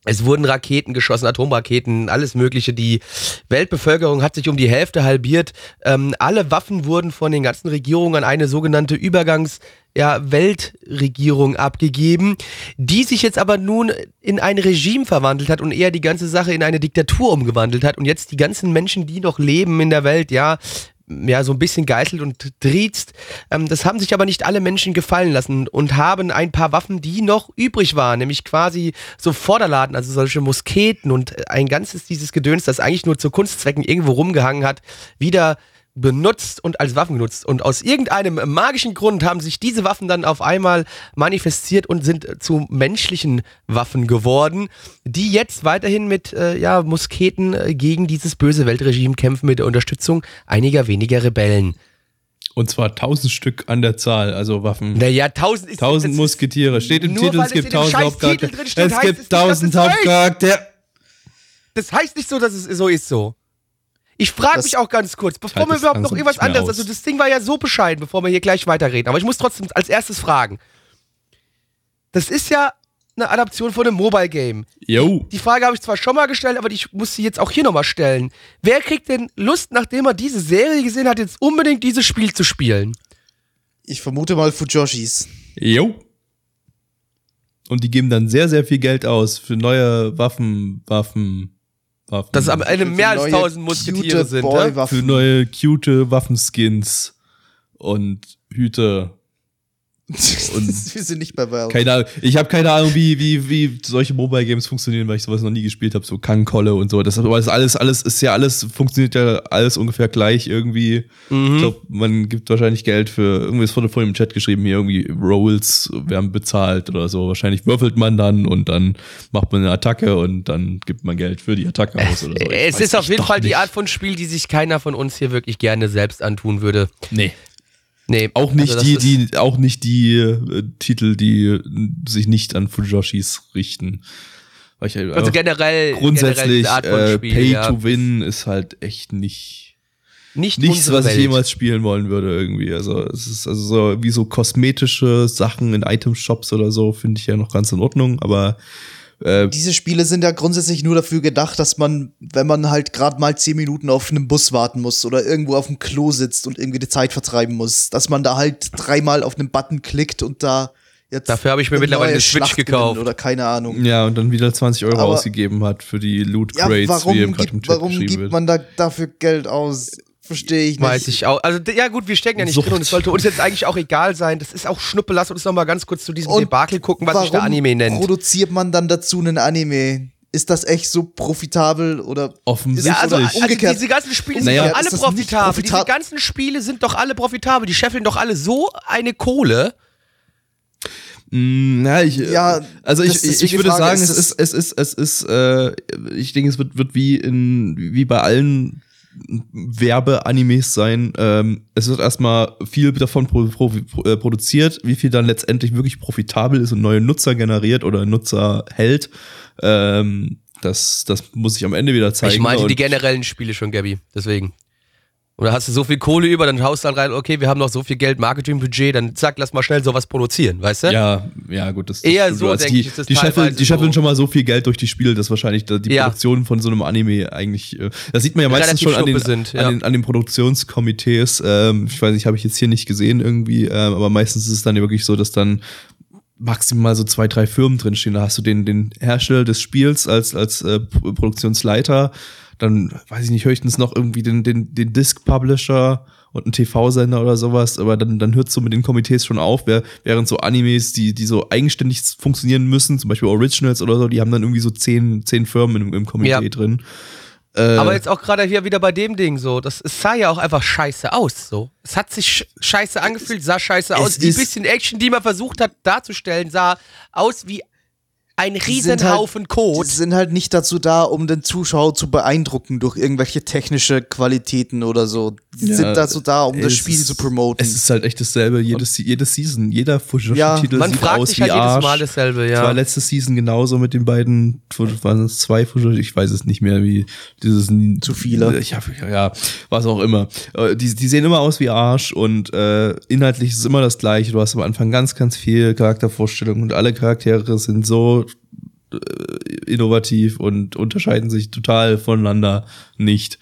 Es wurden Raketen geschossen, Atomraketen, alles Mögliche. Die Weltbevölkerung hat sich um die Hälfte halbiert. Ähm, alle Waffen wurden von den ganzen Regierungen an eine sogenannte Übergangs- ja, Weltregierung abgegeben, die sich jetzt aber nun in ein Regime verwandelt hat und eher die ganze Sache in eine Diktatur umgewandelt hat und jetzt die ganzen Menschen, die noch leben in der Welt, ja, ja, so ein bisschen geißelt und triezt. Ähm, das haben sich aber nicht alle Menschen gefallen lassen und haben ein paar Waffen, die noch übrig waren, nämlich quasi so Vorderladen, also solche Musketen und ein ganzes dieses Gedöns, das eigentlich nur zu Kunstzwecken irgendwo rumgehangen hat, wieder benutzt und als Waffen genutzt. Und aus irgendeinem magischen Grund haben sich diese Waffen dann auf einmal manifestiert und sind zu menschlichen Waffen geworden, die jetzt weiterhin mit äh, ja, Musketen äh, gegen dieses böse Weltregime kämpfen mit der Unterstützung einiger weniger Rebellen. Und zwar tausend Stück an der Zahl, also Waffen. Naja, tausend ist Tausend Musketiere. Steht im Titel, es gibt tausend Hauptcharaktere. Es gibt tausend. Hauptcharaktere. Das heißt nicht so, dass es so ist so. Ich frage mich auch ganz kurz, bevor wir überhaupt noch irgendwas anderes, aus. also das Ding war ja so bescheiden, bevor wir hier gleich weiterreden, aber ich muss trotzdem als erstes fragen. Das ist ja eine Adaption von einem Mobile Game. Jo. Die Frage habe ich zwar schon mal gestellt, aber ich muss sie jetzt auch hier nochmal stellen. Wer kriegt denn Lust, nachdem er diese Serie gesehen hat, jetzt unbedingt dieses Spiel zu spielen? Ich vermute mal Fujoshis. Jo. Und die geben dann sehr, sehr viel Geld aus für neue Waffen, Waffen, Waffen. Dass am Ende mehr als neue, 1000 Musketiere sind. Boy-Waffen. für neue, cute Waffenskins und Hüte. Wir sind nicht bei Valve. Keine Ahnung. Ich habe keine Ahnung, wie, wie, wie solche Mobile Games funktionieren, weil ich sowas noch nie gespielt habe, so Kangkolle und so. Das, aber das alles, alles ist ja alles, funktioniert ja alles ungefähr gleich irgendwie. Mhm. Ich glaube, man gibt wahrscheinlich Geld für, irgendwie ist vorhin vorhin im Chat geschrieben, hier irgendwie Rolls werden bezahlt oder so. Wahrscheinlich würfelt man dann und dann macht man eine Attacke und dann gibt man Geld für die Attacke aus oder so. Ich Es ist auf jeden Fall die nicht. Art von Spiel, die sich keiner von uns hier wirklich gerne selbst antun würde. Nee. Nee, Auch nicht also die, die, auch nicht die äh, Titel, die sich nicht an Fujoshis richten. Weil ich, Also generell, generell grundsätzlich von äh, Pay ja. to Win ist halt echt nicht nicht nichts, was ich Welt. jemals spielen wollen würde irgendwie. Also es ist also so wie so kosmetische Sachen in Item-Shops oder so finde ich ja noch ganz in Ordnung, aber äh, Diese Spiele sind ja grundsätzlich nur dafür gedacht, dass man, wenn man halt gerade mal zehn Minuten auf einem Bus warten muss oder irgendwo auf dem Klo sitzt und irgendwie die Zeit vertreiben muss, dass man da halt dreimal auf einen Button klickt und da jetzt Dafür habe ich mir eine mittlerweile eine Switch Schlacht gewinnt gekauft. oder keine Ahnung. ja und dann wieder 20 Euro Aber- ausgegeben hat für die Loot Ja, Crates, warum, wie eben gerade im gibt, Chat warum gibt wird. man da dafür Geld aus? Verstehe ich nicht. Weiß ich auch. Also, ja, gut, wir stecken ja nicht Sucht. drin und es sollte uns jetzt eigentlich auch egal sein. Das ist auch Schnuppe. Lass uns noch mal ganz kurz zu diesem Und Debakel gucken, was sich der Anime nennt. produziert man dann dazu einen Anime? Ist das echt so profitabel oder Offensichtlich. Ja, also, also Umgekehrt. diese ganzen Spiele Naja, sind doch alle profitabel. Diese profitab- ganzen Spiele sind doch alle profitabel. Die scheffeln doch alle so eine Kohle. Mm, Ja, ich, Ja, also ich, ich, ich würde Frage, sagen, ist es es- ist, es ist, es ist, äh, ich denke, es wird, wird wie in, wie bei allen Werbeanimes sein. Ähm, es wird erstmal viel davon pro, pro, pro, äh, produziert, wie viel dann letztendlich wirklich profitabel ist und neue Nutzer generiert oder Nutzer hält. Ähm, das, das muss sich am Ende wieder zeigen. ich meinte die generellen Spiele schon, Gabby. Deswegen. Oder hast du so viel Kohle über, dann haust du dann rein, okay, wir haben noch so viel Geld, Marketingbudget, dann zack, lass mal schnell sowas produzieren, weißt du? Ja, ja, gut, das, das Eher stimmt. so, Also denke die, ich, ist das die scheffeln, die scheffeln so. schon mal so viel Geld durch die Spiele, dass wahrscheinlich da die Ja. Produktion von so einem Anime eigentlich, äh, das sieht man ja meistens Relativ schon an den, sind, ja. an den, an den Produktionskomitees. Ähm, ich weiß nicht, habe ich jetzt hier nicht gesehen irgendwie, ähm, aber meistens ist es dann wirklich so, dass dann maximal so zwei, drei Firmen drinstehen. Da hast du den, den Hersteller des Spiels als, als äh, Produktionsleiter, dann weiß ich nicht, höchstens noch irgendwie den, den, den Disc-Publisher und einen TV-Sender oder sowas, aber dann, dann hört so mit den Komitees schon auf, während so Animes, die, die so eigenständig funktionieren müssen, zum Beispiel Originals oder so, die haben dann irgendwie so zehn, zehn Firmen im, im Komitee Ja. drin. Aber jetzt auch gerade hier wieder bei dem Ding so, das es sah ja auch einfach scheiße aus so. Es hat sich sch- scheiße angefühlt, sah scheiße aus. Die bisschen Action, die man versucht hat darzustellen, sah aus wie ein sind Riesenhaufen halt, Kot. Die sind halt nicht dazu da, um den Zuschauer zu beeindrucken durch irgendwelche technische Qualitäten oder so. Die Ja, sind dazu da, um das es Spiel ist- zu promoten. Es ist halt echt dasselbe, jedes, jede Season, jeder Fujoshi-Titel Man sieht fragt aus sich wie halt jedes Arsch. Mal dasselbe, Das war ja. letzte Season genauso mit den beiden, waren es zwei Fujoshi, ich weiß es nicht mehr, wie dieses Zu viele. Ich hab, ja, was auch immer. Äh, Die, die sehen immer aus wie Arsch und äh, inhaltlich ist es immer das gleiche. Du hast am Anfang ganz, ganz viel Charaktervorstellung und alle Charaktere sind so äh, innovativ und unterscheiden sich total voneinander nicht.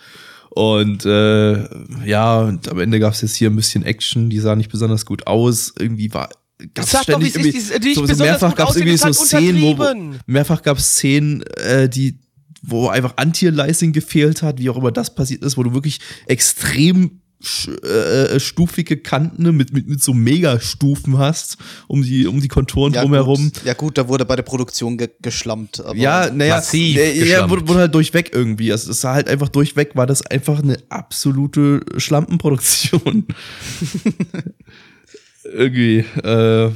Und äh, ja, und am Ende gab es jetzt hier ein bisschen Action, die sah nicht besonders gut aus. Irgendwie war gab's Sag doch, ist, irgendwie- nicht so, so mehrfach gab es irgendwie ist so Szenen, wo, mehrfach gab es Szenen, äh, die wo einfach Anti-Aliasing gefehlt hat, wie auch immer das passiert ist, wo du wirklich extrem äh, stufige Kanten mit, mit, mit so Megastufen hast, um die, um die Konturen drumherum. Gut. Ja gut, da wurde bei der Produktion ge geschlammt. Aber Ja, naja, Massiv ja, ja, wurde, wurde halt durchweg irgendwie. Also es war halt einfach durchweg, war das einfach eine absolute Schlampenproduktion. irgendwie, äh,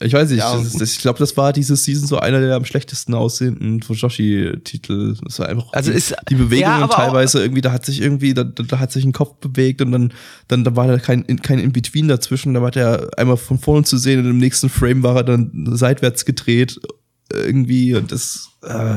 ich weiß nicht, Ja. das ist, das, ich glaube, das war diese Season so einer der am schlechtesten aussehenden Fujoshi-Titel. Das war einfach Also die, ist- die Bewegungen ja, aber auch- teilweise irgendwie, da hat sich irgendwie, da, da hat sich ein Kopf bewegt und dann, dann da war da kein, kein In-Between dazwischen. Da war der einmal von vorne zu sehen und im nächsten Frame war er dann seitwärts gedreht irgendwie und das, äh,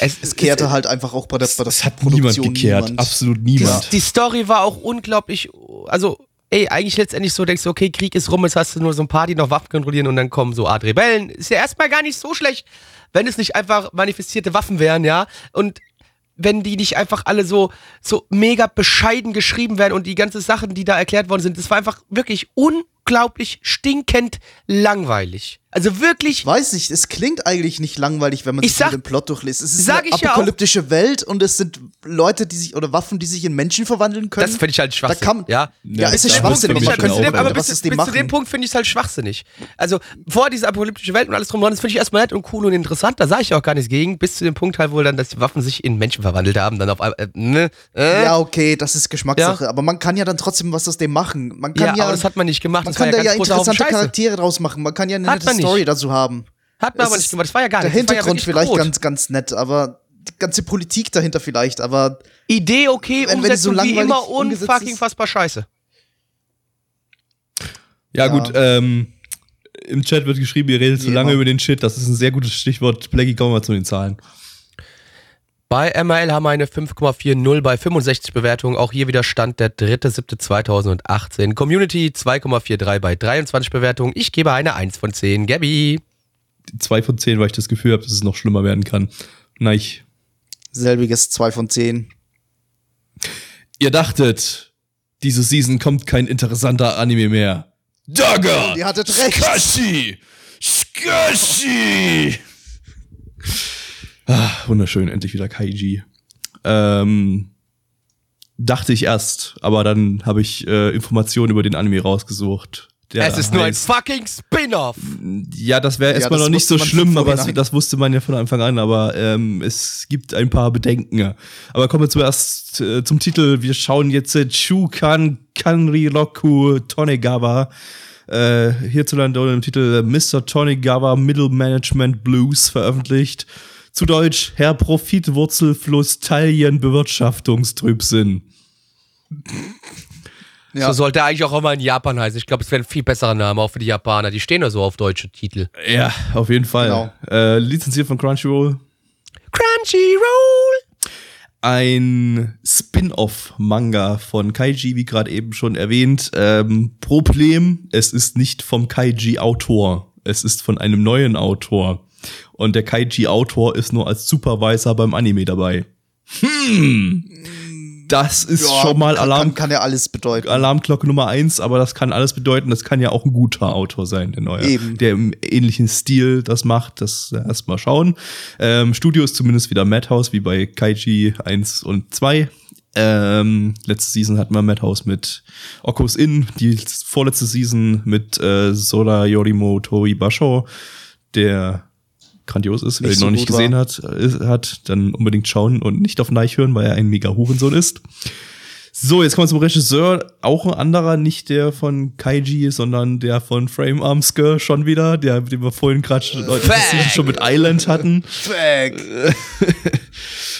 Es, es kehrte halt einfach auch bei der, bei der das hat niemand gekehrt, niemand. absolut die, niemand. die Story war auch unglaublich, also ey, eigentlich letztendlich so denkst du, okay, Krieg ist rum, jetzt hast du nur so ein die noch Waffen kontrollieren und dann kommen so Art Rebellen. Ist ja erstmal gar nicht so schlecht, wenn es nicht einfach manifestierte Waffen wären, ja. Und wenn die nicht einfach alle so, so mega bescheiden geschrieben werden und die ganzen Sachen, die da erklärt worden sind, das war einfach wirklich unglaublich stinkend langweilig. Also wirklich Ich weiß nicht, es klingt eigentlich nicht langweilig, wenn man Ich sich sag- den Plot durchliest. Es ist sag eine ich ja apokalyptische Welt und es sind Leute, die sich oder Waffen, die sich in Menschen verwandeln können. Das finde ich halt Da Schwachsinn. kann, ja. ja, es ist Ja, schwachsinnig. ich halt, zu dem, aber bis, bis es zu dem. Punkt finde ich es halt schwachsinnig. Also vor dieser apokalyptische Welt und alles drum und dran, das finde ich erstmal nett und cool und interessant, da sage ich auch gar nichts gegen, bis zu dem Punkt halt wohl dann, dass die Waffen sich in Menschen verwandelt haben, dann auf einmal, äh, ne, äh, Ja, okay, das ist Geschmackssache, aber man kann ja dann trotzdem was aus dem machen. Man kann Ja, ja, aber das hat man nicht gemacht, man kann da ja ja interessante. Charaktere draus machen. Man kann ja eine Hat nette man nicht. Story dazu haben. Hat man Es aber nicht gemacht, das war ja gar Der nicht. ja Hintergrund wirklich vielleicht ganz, ganz nett, aber die ganze Politik dahinter vielleicht, aber Idee okay, Wenn- wenn die so Umsetzung wie immer unfucking fassbar scheiße. Ja, Ja. gut, ähm, im Chat wird geschrieben, ihr redet zu Wie lange über den Shit. Das ist ein sehr gutes Stichwort. Blackie, kommen wir zu den Zahlen. Bei ML haben wir eine 5,40 bei 65 Bewertungen. Auch hier wieder Stand der 3.7.2018. Community 2,43 bei 23 Bewertungen. Ich gebe eine 1 von 10. Gabby. Zwei von zehn, weil ich das Gefühl habe, dass es noch schlimmer werden kann. Nein, ich. selbiges 2 von 10. Ihr dachtet, diese Season kommt kein interessanter Anime mehr. Dagger! Ihr hattet recht. Skashi! Skashi! Ah, wunderschön, endlich wieder Kaiji. Ähm, dachte ich erst, aber dann habe ich äh, Informationen über den Anime rausgesucht. Der es ist nur ein heißt- fucking Spin-off. Ja, das wäre Ja, erstmal das noch nicht so schlimm, aber vornherein. das wusste man ja von Anfang an, aber ähm, es gibt ein paar Bedenken. Aber kommen wir zuerst äh, zum Titel. Wir schauen jetzt äh, Chukan Kanriroku Tonegawa. Äh, hierzulande unter dem Titel Mr. Tonegawa Middle Management Blues veröffentlicht. Zu Deutsch Herr Profitwurzelfluss Taillen Bewirtschaftungstrübsinn. Ja. So sollte er eigentlich auch immer in Japan heißen. Ich glaube, es wäre ein viel besserer Name, auch für die Japaner. Die stehen ja so auf deutsche Titel. Ja, auf jeden Fall. Genau. Äh, lizenziert von Crunchyroll. Crunchyroll. ein Spin-off-Manga von Kaiji, wie gerade eben schon erwähnt. Ähm, Problem, es ist nicht vom Kaiji-Autor. Es ist von einem neuen Autor. Und der Kaiji-Autor ist nur als Supervisor beim Anime dabei. Hm. das ist Ja, schon mal Alarm, Kann, kann ja alles bedeuten. Alarmglocke Nummer eins, aber das kann alles bedeuten, das kann ja auch ein guter Autor sein, der neue. Eben. Der im ähnlichen Stil das macht, das äh, erstmal schauen. Ähm, Studio ist zumindest wieder Madhouse, wie bei Kaiji 1 und 2. Ähm, letzte Season hatten wir Madhouse mit Okos In, die vorletzte Season mit äh, Soda Yorimo Tori Basho, der grandios ist, wer ihn so noch nicht gesehen war. hat, äh, hat, dann unbedingt schauen und nicht auf Neich hören, weil er ein mega Hurensohn ist. So, jetzt kommen wir zum Regisseur. Auch ein anderer, nicht der von Kaiji, sondern der von Frame Arms Girl schon wieder, der, den wir vorhin gerade schon, schon mit Island hatten.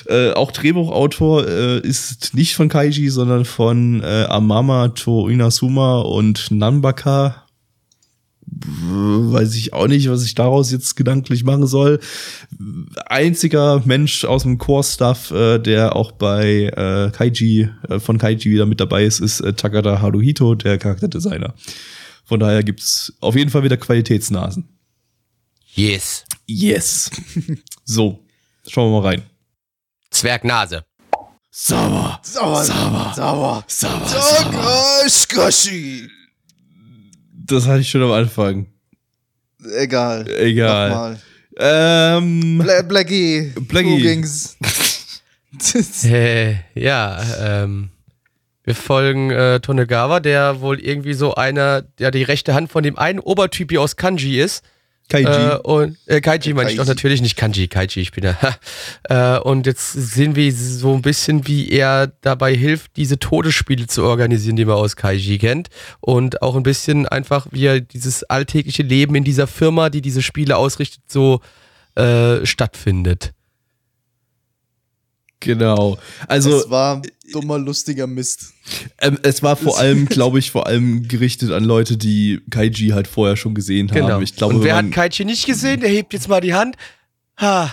Äh, auch Drehbuchautor äh, ist nicht von Kaiji, sondern von äh, Amama to Inazuma und Nanbaka. Weiß ich auch nicht, was ich daraus jetzt gedanklich machen soll. Einziger Mensch aus dem Core-Stuff, äh, der auch bei äh, Kaiji, äh, von Kaiji wieder mit dabei ist, ist äh, Takada Haruhito, der Charakterdesigner. Von daher gibt's auf jeden Fall wieder Qualitätsnasen. Yes. Yes. so, schauen wir mal rein. Zwergnase. Sauber. Sauer. Sauber. Sauer. Sauber. Sauer. Squashy. Das hatte ich schon am Anfang. Egal. Egal. Nochmal. Ähm, Bla Blackie. Blackie. Ging's? Äh, ja, ähm, wir folgen äh, Tonegawa, der wohl irgendwie so einer, der die rechte Hand von dem einen Obertyp hier aus Kanji ist. Kaiji. Äh, und, äh, Kaiji meine ich doch natürlich nicht Kanji, Kaiji, ich bin da. äh, und jetzt sehen wir so ein bisschen, wie er dabei hilft, diese Todesspiele zu organisieren, die man aus Kaiji kennt. Und auch ein bisschen einfach, wie er dieses alltägliche Leben in dieser Firma, die diese Spiele ausrichtet, so äh, stattfindet. Genau. Also es war dummer, lustiger Mist. ähm, es war vor allem, glaube ich, vor allem gerichtet an Leute, die Kaiji halt vorher schon gesehen haben. Genau. Ich glaube, und wer hat Kaiji nicht gesehen, der hebt jetzt mal die Hand. Ha.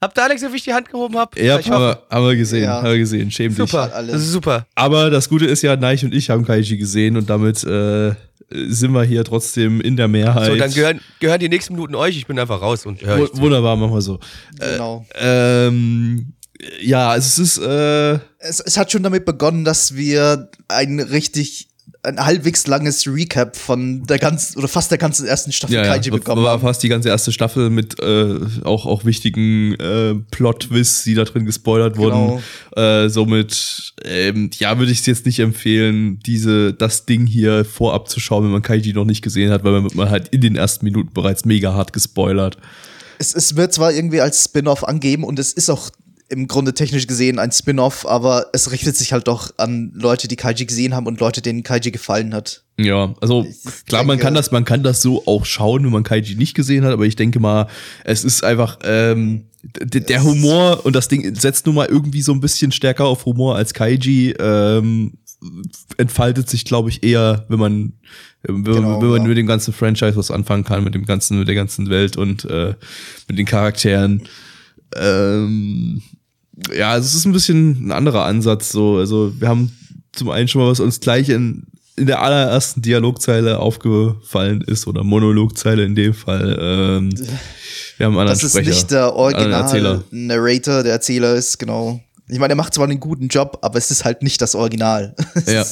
Habt ihr Alex, wie ich die Hand gehoben habe? ja, ich haben wir, haben wir gesehen, Ja. haben wir gesehen, schäm dich. Super, alles. das ist super. Aber das Gute ist ja, Neich und ich haben Kaiji gesehen und damit äh, sind wir hier trotzdem in der Mehrheit. So, dann gehören, gehören die nächsten Minuten euch. Ich bin einfach raus und höre. Wunderbar, machen wir so. Genau. Ähm, ja, es ist, äh, Es, es hat schon damit begonnen, dass wir ein richtig, ein halbwegs langes Recap von der ganzen, oder fast der ganzen ersten Staffel ja, Kaiji ja, bekommen war haben. fast die ganze erste Staffel mit äh, auch, auch wichtigen äh, Plot-Twists, die da drin gespoilert wurden. Äh, somit, ähm, ja, würde ich es jetzt nicht empfehlen, diese, das Ding hier vorab zu schauen, wenn man Kaiji noch nicht gesehen hat, weil man, man halt in den ersten Minuten bereits mega hart gespoilert. Es, es wird zwar irgendwie als Spin-off angeben und es ist auch im Grunde technisch gesehen ein Spin-off, aber es richtet sich halt doch an Leute, die Kaiji gesehen haben und Leute, denen Kaiji gefallen hat. Ja, also klar, man denke- kann das, man kann das so auch schauen, wenn man Kaiji nicht gesehen hat, aber ich denke mal, es ist einfach ähm, der Humor und das Ding setzt nun mal irgendwie so ein bisschen stärker auf Humor als Kaiji. Ähm, entfaltet sich, glaube ich, eher, wenn man wenn, Genau, wenn man ja. mit dem ganzen Franchise was anfangen kann, mit dem ganzen, mit der ganzen Welt und äh, mit den Charakteren. Ähm, ja, es ist ein bisschen ein anderer Ansatz. So, also wir haben zum einen schon mal, was uns gleich in, in der allerersten Dialogzeile aufgefallen ist oder Monologzeile in dem Fall. Ähm, wir haben einen anderen Das ist Sprecher, nicht der anderen Erzähler. Original-Narrator, der Erzähler ist, genau. Ich meine, er macht zwar einen guten Job, aber es ist halt nicht das Original. Ja.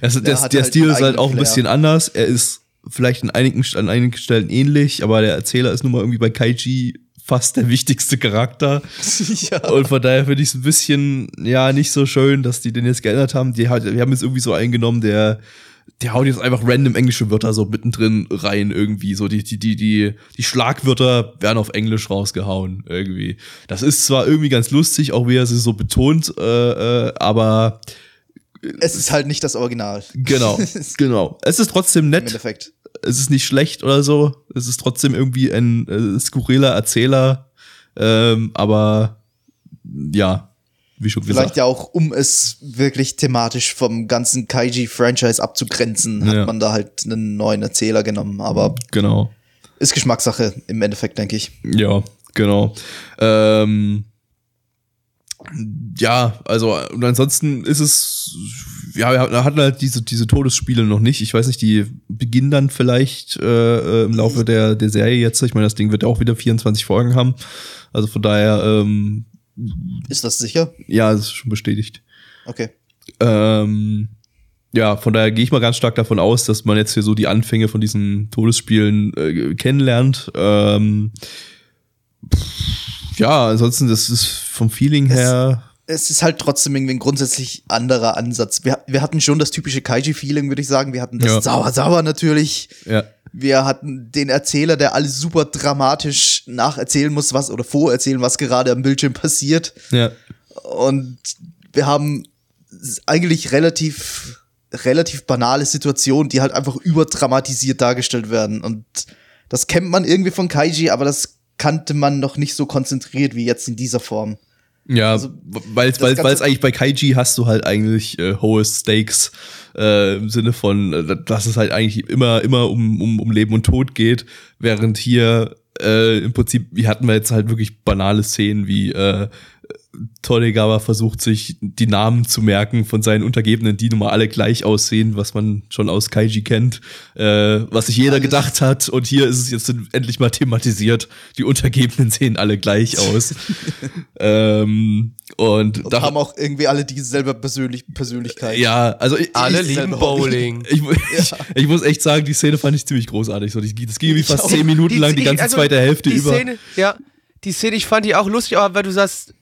Also der, der halt Stil ist halt auch ein Flair. bisschen anders. Er ist vielleicht an einigen, an einigen Stellen ähnlich, aber der Erzähler ist nun mal irgendwie bei Kaiji fast der wichtigste Charakter. ja. Und von daher finde ich es ein bisschen, ja, nicht so schön, dass die den jetzt geändert haben. Die, hat- haben jetzt irgendwie so eingenommen, der, der haut jetzt einfach random englische Wörter so mittendrin rein irgendwie. So die, die, die, die, die Schlagwörter werden auf Englisch rausgehauen irgendwie. Das ist zwar irgendwie ganz lustig, auch wie er sie so betont, äh, äh, aber Es ist halt nicht das Original. genau, genau. Es ist trotzdem Im nett. Endeffekt. Es ist nicht schlecht oder so. Es ist trotzdem irgendwie ein äh, skurriler Erzähler. Ähm, aber ja, wie schon Vielleicht gesagt. ja auch, um es wirklich thematisch vom ganzen Kaiji-Franchise abzugrenzen, hat Ja. man da halt einen neuen Erzähler genommen. Aber Genau. ist Geschmackssache im Endeffekt, denke ich. Ja, genau. Ähm, ja, also und ansonsten ist es, ja, wir hatten halt diese, diese Todesspiele noch nicht. Ich weiß nicht, die beginnen dann vielleicht äh, äh, im Laufe der, der Serie jetzt. Ich meine, das Ding wird auch wieder 24 Folgen haben. Also von daher, ähm, Ist das sicher? ja, das ist schon bestätigt. Okay. Ähm, ja, von daher gehe ich mal ganz stark davon aus, dass man jetzt hier so die Anfänge von diesen Todesspielen äh, kennenlernt. Ähm, ja, ansonsten, das ist vom Feeling her. Es ist halt trotzdem irgendwie ein grundsätzlich anderer Ansatz. Wir, wir hatten schon das typische Kaiji-Feeling, würde ich sagen. Wir hatten das Ja. Sauer-Sauer natürlich. Ja. Wir hatten den Erzähler, der alles super dramatisch nacherzählen muss, was oder vorerzählen, was gerade am Bildschirm passiert. Ja. Und wir haben eigentlich relativ, relativ banale Situationen, die halt einfach überdramatisiert dargestellt werden. Und das kennt man irgendwie von Kaiji, aber das kannte man noch nicht so konzentriert wie jetzt in dieser Form. Ja, Also, weil es eigentlich bei Kaiji hast du halt eigentlich äh, hohe Stakes äh, im Sinne von, äh, dass es halt eigentlich immer immer um, um, um Leben und Tod geht, während hier äh, im Prinzip, wie hatten wir jetzt halt wirklich banale Szenen wie äh, Tonegawa versucht sich die Namen zu merken von seinen Untergebenen, die nun mal alle gleich aussehen, was man schon aus Kaiji kennt, äh, was sich jeder Alles- gedacht hat. Und hier ist es jetzt endlich mal thematisiert. Die Untergebenen sehen alle gleich aus. ähm, und, Und da, haben auch irgendwie alle dieselbe Persönlich Persönlichkeit. ja, also ich, Alle ich, lieben Bowling. ich, ich, ich muss echt sagen, die Szene fand ich ziemlich großartig. So, die, das ging irgendwie fast zehn Minuten lang, die ganze also, zweite Hälfte die über. Szene, ja, die Szene, ich fand die auch lustig, aber weil du sagst,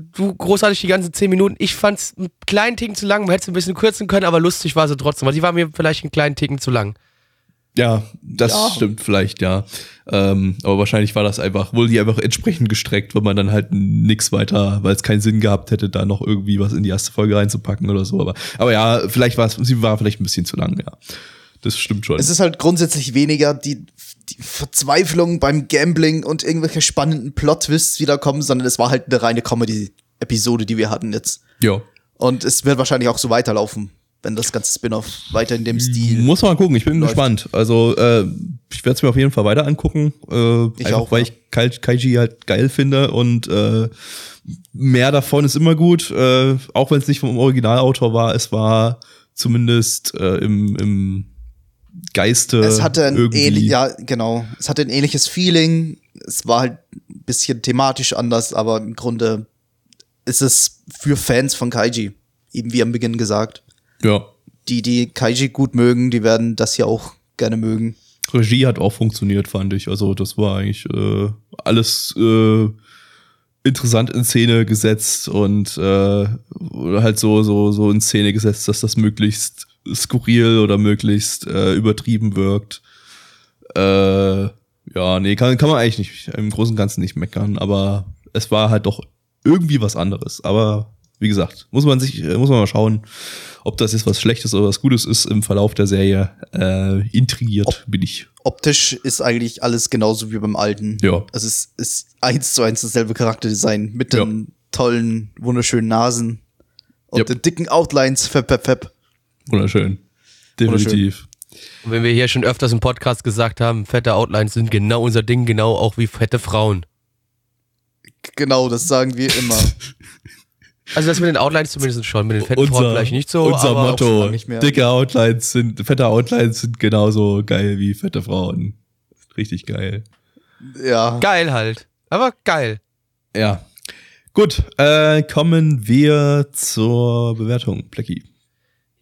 du großartig die ganzen zehn Minuten, ich fand's einen kleinen Ticken zu lang, man hätte es ein bisschen kürzen können, aber lustig war sie trotzdem, weil die war mir vielleicht einen kleinen Ticken zu lang. Ja, das Ja. stimmt vielleicht, ja. Ähm, aber wahrscheinlich war das einfach, wohl die einfach entsprechend gestreckt, weil man dann halt nix weiter, weil es keinen Sinn gehabt hätte, da noch irgendwie was in die erste Folge reinzupacken oder so. Aber, aber ja, vielleicht war es, sie war vielleicht ein bisschen zu lang, ja. Das stimmt schon. Es ist halt grundsätzlich weniger die, die Verzweiflung beim Gambling und irgendwelche spannenden Plot-Twists wiederkommen, sondern es war halt eine reine Comedy-Episode, die wir hatten jetzt. ja. Und es wird wahrscheinlich auch so weiterlaufen, wenn das ganze Spin-off weiter in dem Stil. Muss man gucken, ich bin läuft. gespannt. Also, äh, ich werde es mir auf jeden Fall weiter angucken. Äh, Ich einfach, auch, weil ja. ich Kai Kaiji halt geil finde und äh, mehr davon ist immer gut. Äh, auch wenn es nicht vom Originalautor war, es war zumindest äh, im, im Geiste. Es hatte ein ähnlich, ja, genau. Es hatte ein ähnliches Feeling. Es war halt ein bisschen thematisch anders, aber im Grunde ist es für Fans von Kaiji, eben wie am Beginn gesagt. Ja. Die, die Kaiji gut mögen, die werden das hier auch gerne mögen. Regie hat auch funktioniert, fand ich. Also das war eigentlich äh, alles äh, interessant in Szene gesetzt und äh, halt so so so in Szene gesetzt, dass das möglichst skurril oder möglichst äh, übertrieben wirkt. Äh, ja, nee, kann, kann man eigentlich nicht im Großen und Ganzen nicht meckern, aber es war halt doch irgendwie was anderes. Aber wie gesagt, muss man sich, äh, muss man mal schauen, ob das jetzt was Schlechtes oder was Gutes ist im Verlauf der Serie. Äh, intrigiert bin ich. Optisch ist eigentlich alles genauso wie beim alten. Ja. Also es ist eins zu eins dasselbe Charakterdesign mit Ja. den tollen, wunderschönen Nasen und Yep. den dicken Outlines. Fep, fep, fep. Wunderschön. Definitiv. Und wenn wir hier schon öfters im Podcast gesagt haben, fette Outlines sind genau unser Ding, genau auch wie fette Frauen. Genau, das sagen wir immer. Also das mit den Outlines zumindest schon, mit den fetten Frauen vielleicht nicht so, unser Motto, lange nicht mehr. dicke Outlines sind, fette Outlines sind genauso geil wie fette Frauen. Richtig geil. ja. geil halt. Aber geil. Ja. Gut, äh, kommen wir zur Bewertung, Blackie.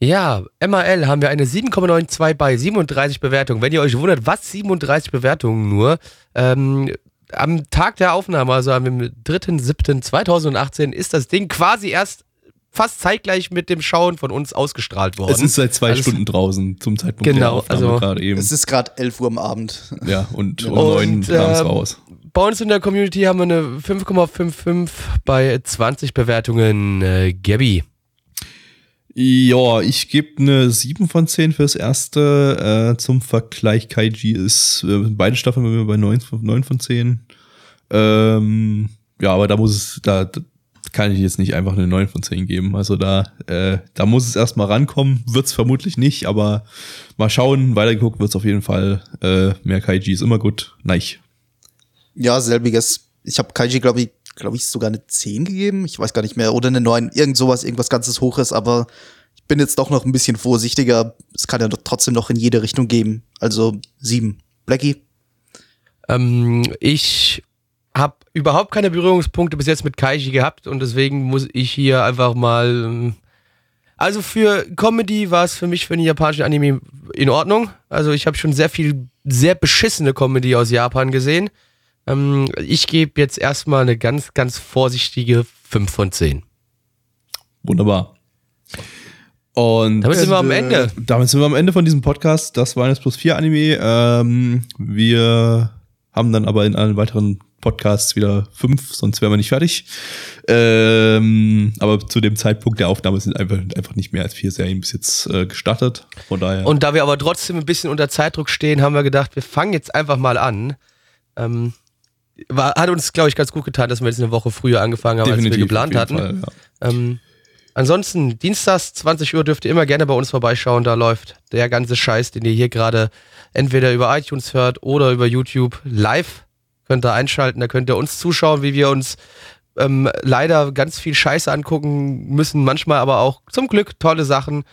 Ja, MAL haben wir eine 7,92 bei 37 Bewertungen. Wenn ihr euch wundert, was 37 Bewertungen nur, ähm, am Tag der Aufnahme, also am 3.7.2018, ist das Ding quasi erst fast zeitgleich mit dem Schauen von uns ausgestrahlt worden. Es ist seit zwei Also Stunden draußen zum Zeitpunkt Genau, der Aufnahme also- gerade eben. Es ist gerade 11 Uhr am Abend. Ja, und um Und, neun kam es ähm, raus. Bei uns in der Community haben wir eine 5,55 bei 20 Bewertungen. Äh, Gabby. Ja, ich gebe eine 7 von 10 fürs erste. Äh, zum Vergleich, Kaiji ist äh, beide Staffeln bei mir bei 9, von- 9 von 10. Ähm, ja, aber da muss es, da, da kann ich jetzt nicht einfach eine 9 von 10 geben. Also da, äh, da muss es erstmal rankommen. Wird's vermutlich nicht, aber mal schauen. Weitergeguckt wird's auf jeden Fall. Äh, mehr Kaiji ist immer gut. Nein. Ja, selbiges. Ich habe Kaiji, glaube ich, glaube ich, sogar eine 10 gegeben. Ich weiß gar nicht mehr. Oder eine 9. Irgend sowas, irgendwas ganzes Hoches. Aber ich bin jetzt doch noch ein bisschen vorsichtiger. Es kann ja trotzdem noch in jede Richtung gehen. Also 7. Blackie? Ähm, ich habe überhaupt keine Berührungspunkte bis jetzt mit Kaiji gehabt und deswegen muss ich hier einfach mal ähm, Also für Comedy war es für mich für den japanischen Anime in Ordnung. Also ich habe schon sehr viel, sehr beschissene Comedy aus Japan gesehen. Ähm, ich gebe jetzt erstmal eine ganz, ganz vorsichtige 5 von 10. Wunderbar. Und Damit sind wir am äh, Ende. Damit sind wir am Ende von diesem Podcast. Das war eines plus vier Anime. Ähm, wir haben dann aber in allen weiteren Podcasts wieder fünf, sonst wären wir nicht fertig. Ähm, aber zu dem Zeitpunkt der Aufnahme sind einfach, einfach nicht mehr als vier Serien bis jetzt äh, gestartet. Von daher. Und da wir aber trotzdem ein bisschen unter Zeitdruck stehen, haben wir gedacht, wir fangen jetzt einfach mal an. Ähm, war, hat uns, glaube ich, ganz gut getan, dass wir jetzt eine Woche früher angefangen haben, als wir geplant hatten. Fall, ja. Ähm, ansonsten, dienstags 20 Uhr dürft ihr immer gerne bei uns vorbeischauen. Da läuft der ganze Scheiß, den ihr hier gerade entweder über iTunes hört oder über YouTube live. Könnt ihr einschalten, da könnt ihr uns zuschauen, wie wir uns ähm, leider ganz viel Scheiße angucken müssen, manchmal aber auch zum Glück tolle Sachen.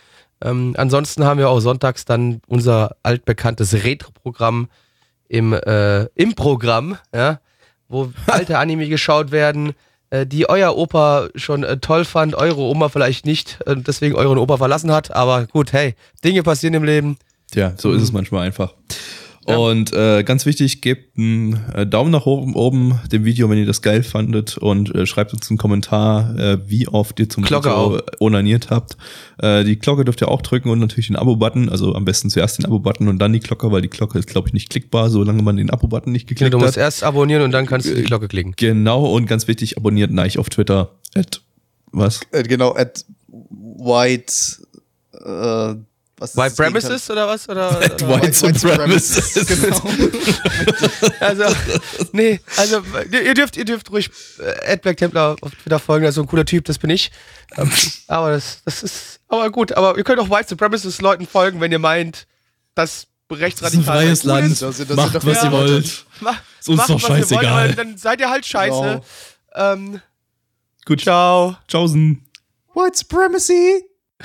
Ähm, ansonsten haben wir auch sonntags dann unser altbekanntes Retro-Programm im, äh, im Programm, ja, wo alte Anime geschaut werden, äh, die euer Opa schon äh, toll fand, eure Oma vielleicht nicht, äh, deswegen euren Opa verlassen hat. Aber gut, hey, Dinge passieren im Leben. Tja, so ist es manchmal einfach. Und äh, ganz wichtig, gebt einen äh, Daumen nach oben, oben dem Video, wenn ihr das geil fandet und äh, schreibt uns einen Kommentar, äh, wie oft ihr zum Glocke Intro onaniert habt. Äh, die Glocke dürft ihr auch drücken und natürlich den Abo-Button, also am besten zuerst den Abo-Button und dann die Glocke, weil die Glocke ist, glaube ich, nicht klickbar, solange man den Abo-Button nicht Ja, geklickt du musst hat. erst abonnieren und dann kannst du die Glocke klicken. Genau, und ganz wichtig, abonniert Neich auf Twitter. At, was? Äh, genau, at white, äh, was ist White das? Premises oder was? Oder, At oder? White Supremacists. Genau. Also, nee, also ihr dürft, ihr dürft ruhig äh, Ed Black Templar auf Twitter folgen, das ist so ein cooler Typ, das bin ich. Ähm, aber das, das ist, aber gut, aber ihr könnt auch White Supremacist Leuten folgen, wenn ihr meint, dass rechtsradikal freies cool Land. ist. Das sind- das Macht, sind doch- was Ja. ihr wollt. Mach, Ist uns macht, doch was ihr wollt, scheißegal. aber Dann seid ihr halt scheiße. Ähm, Gut, ciao. tschaußen. White Supremacy!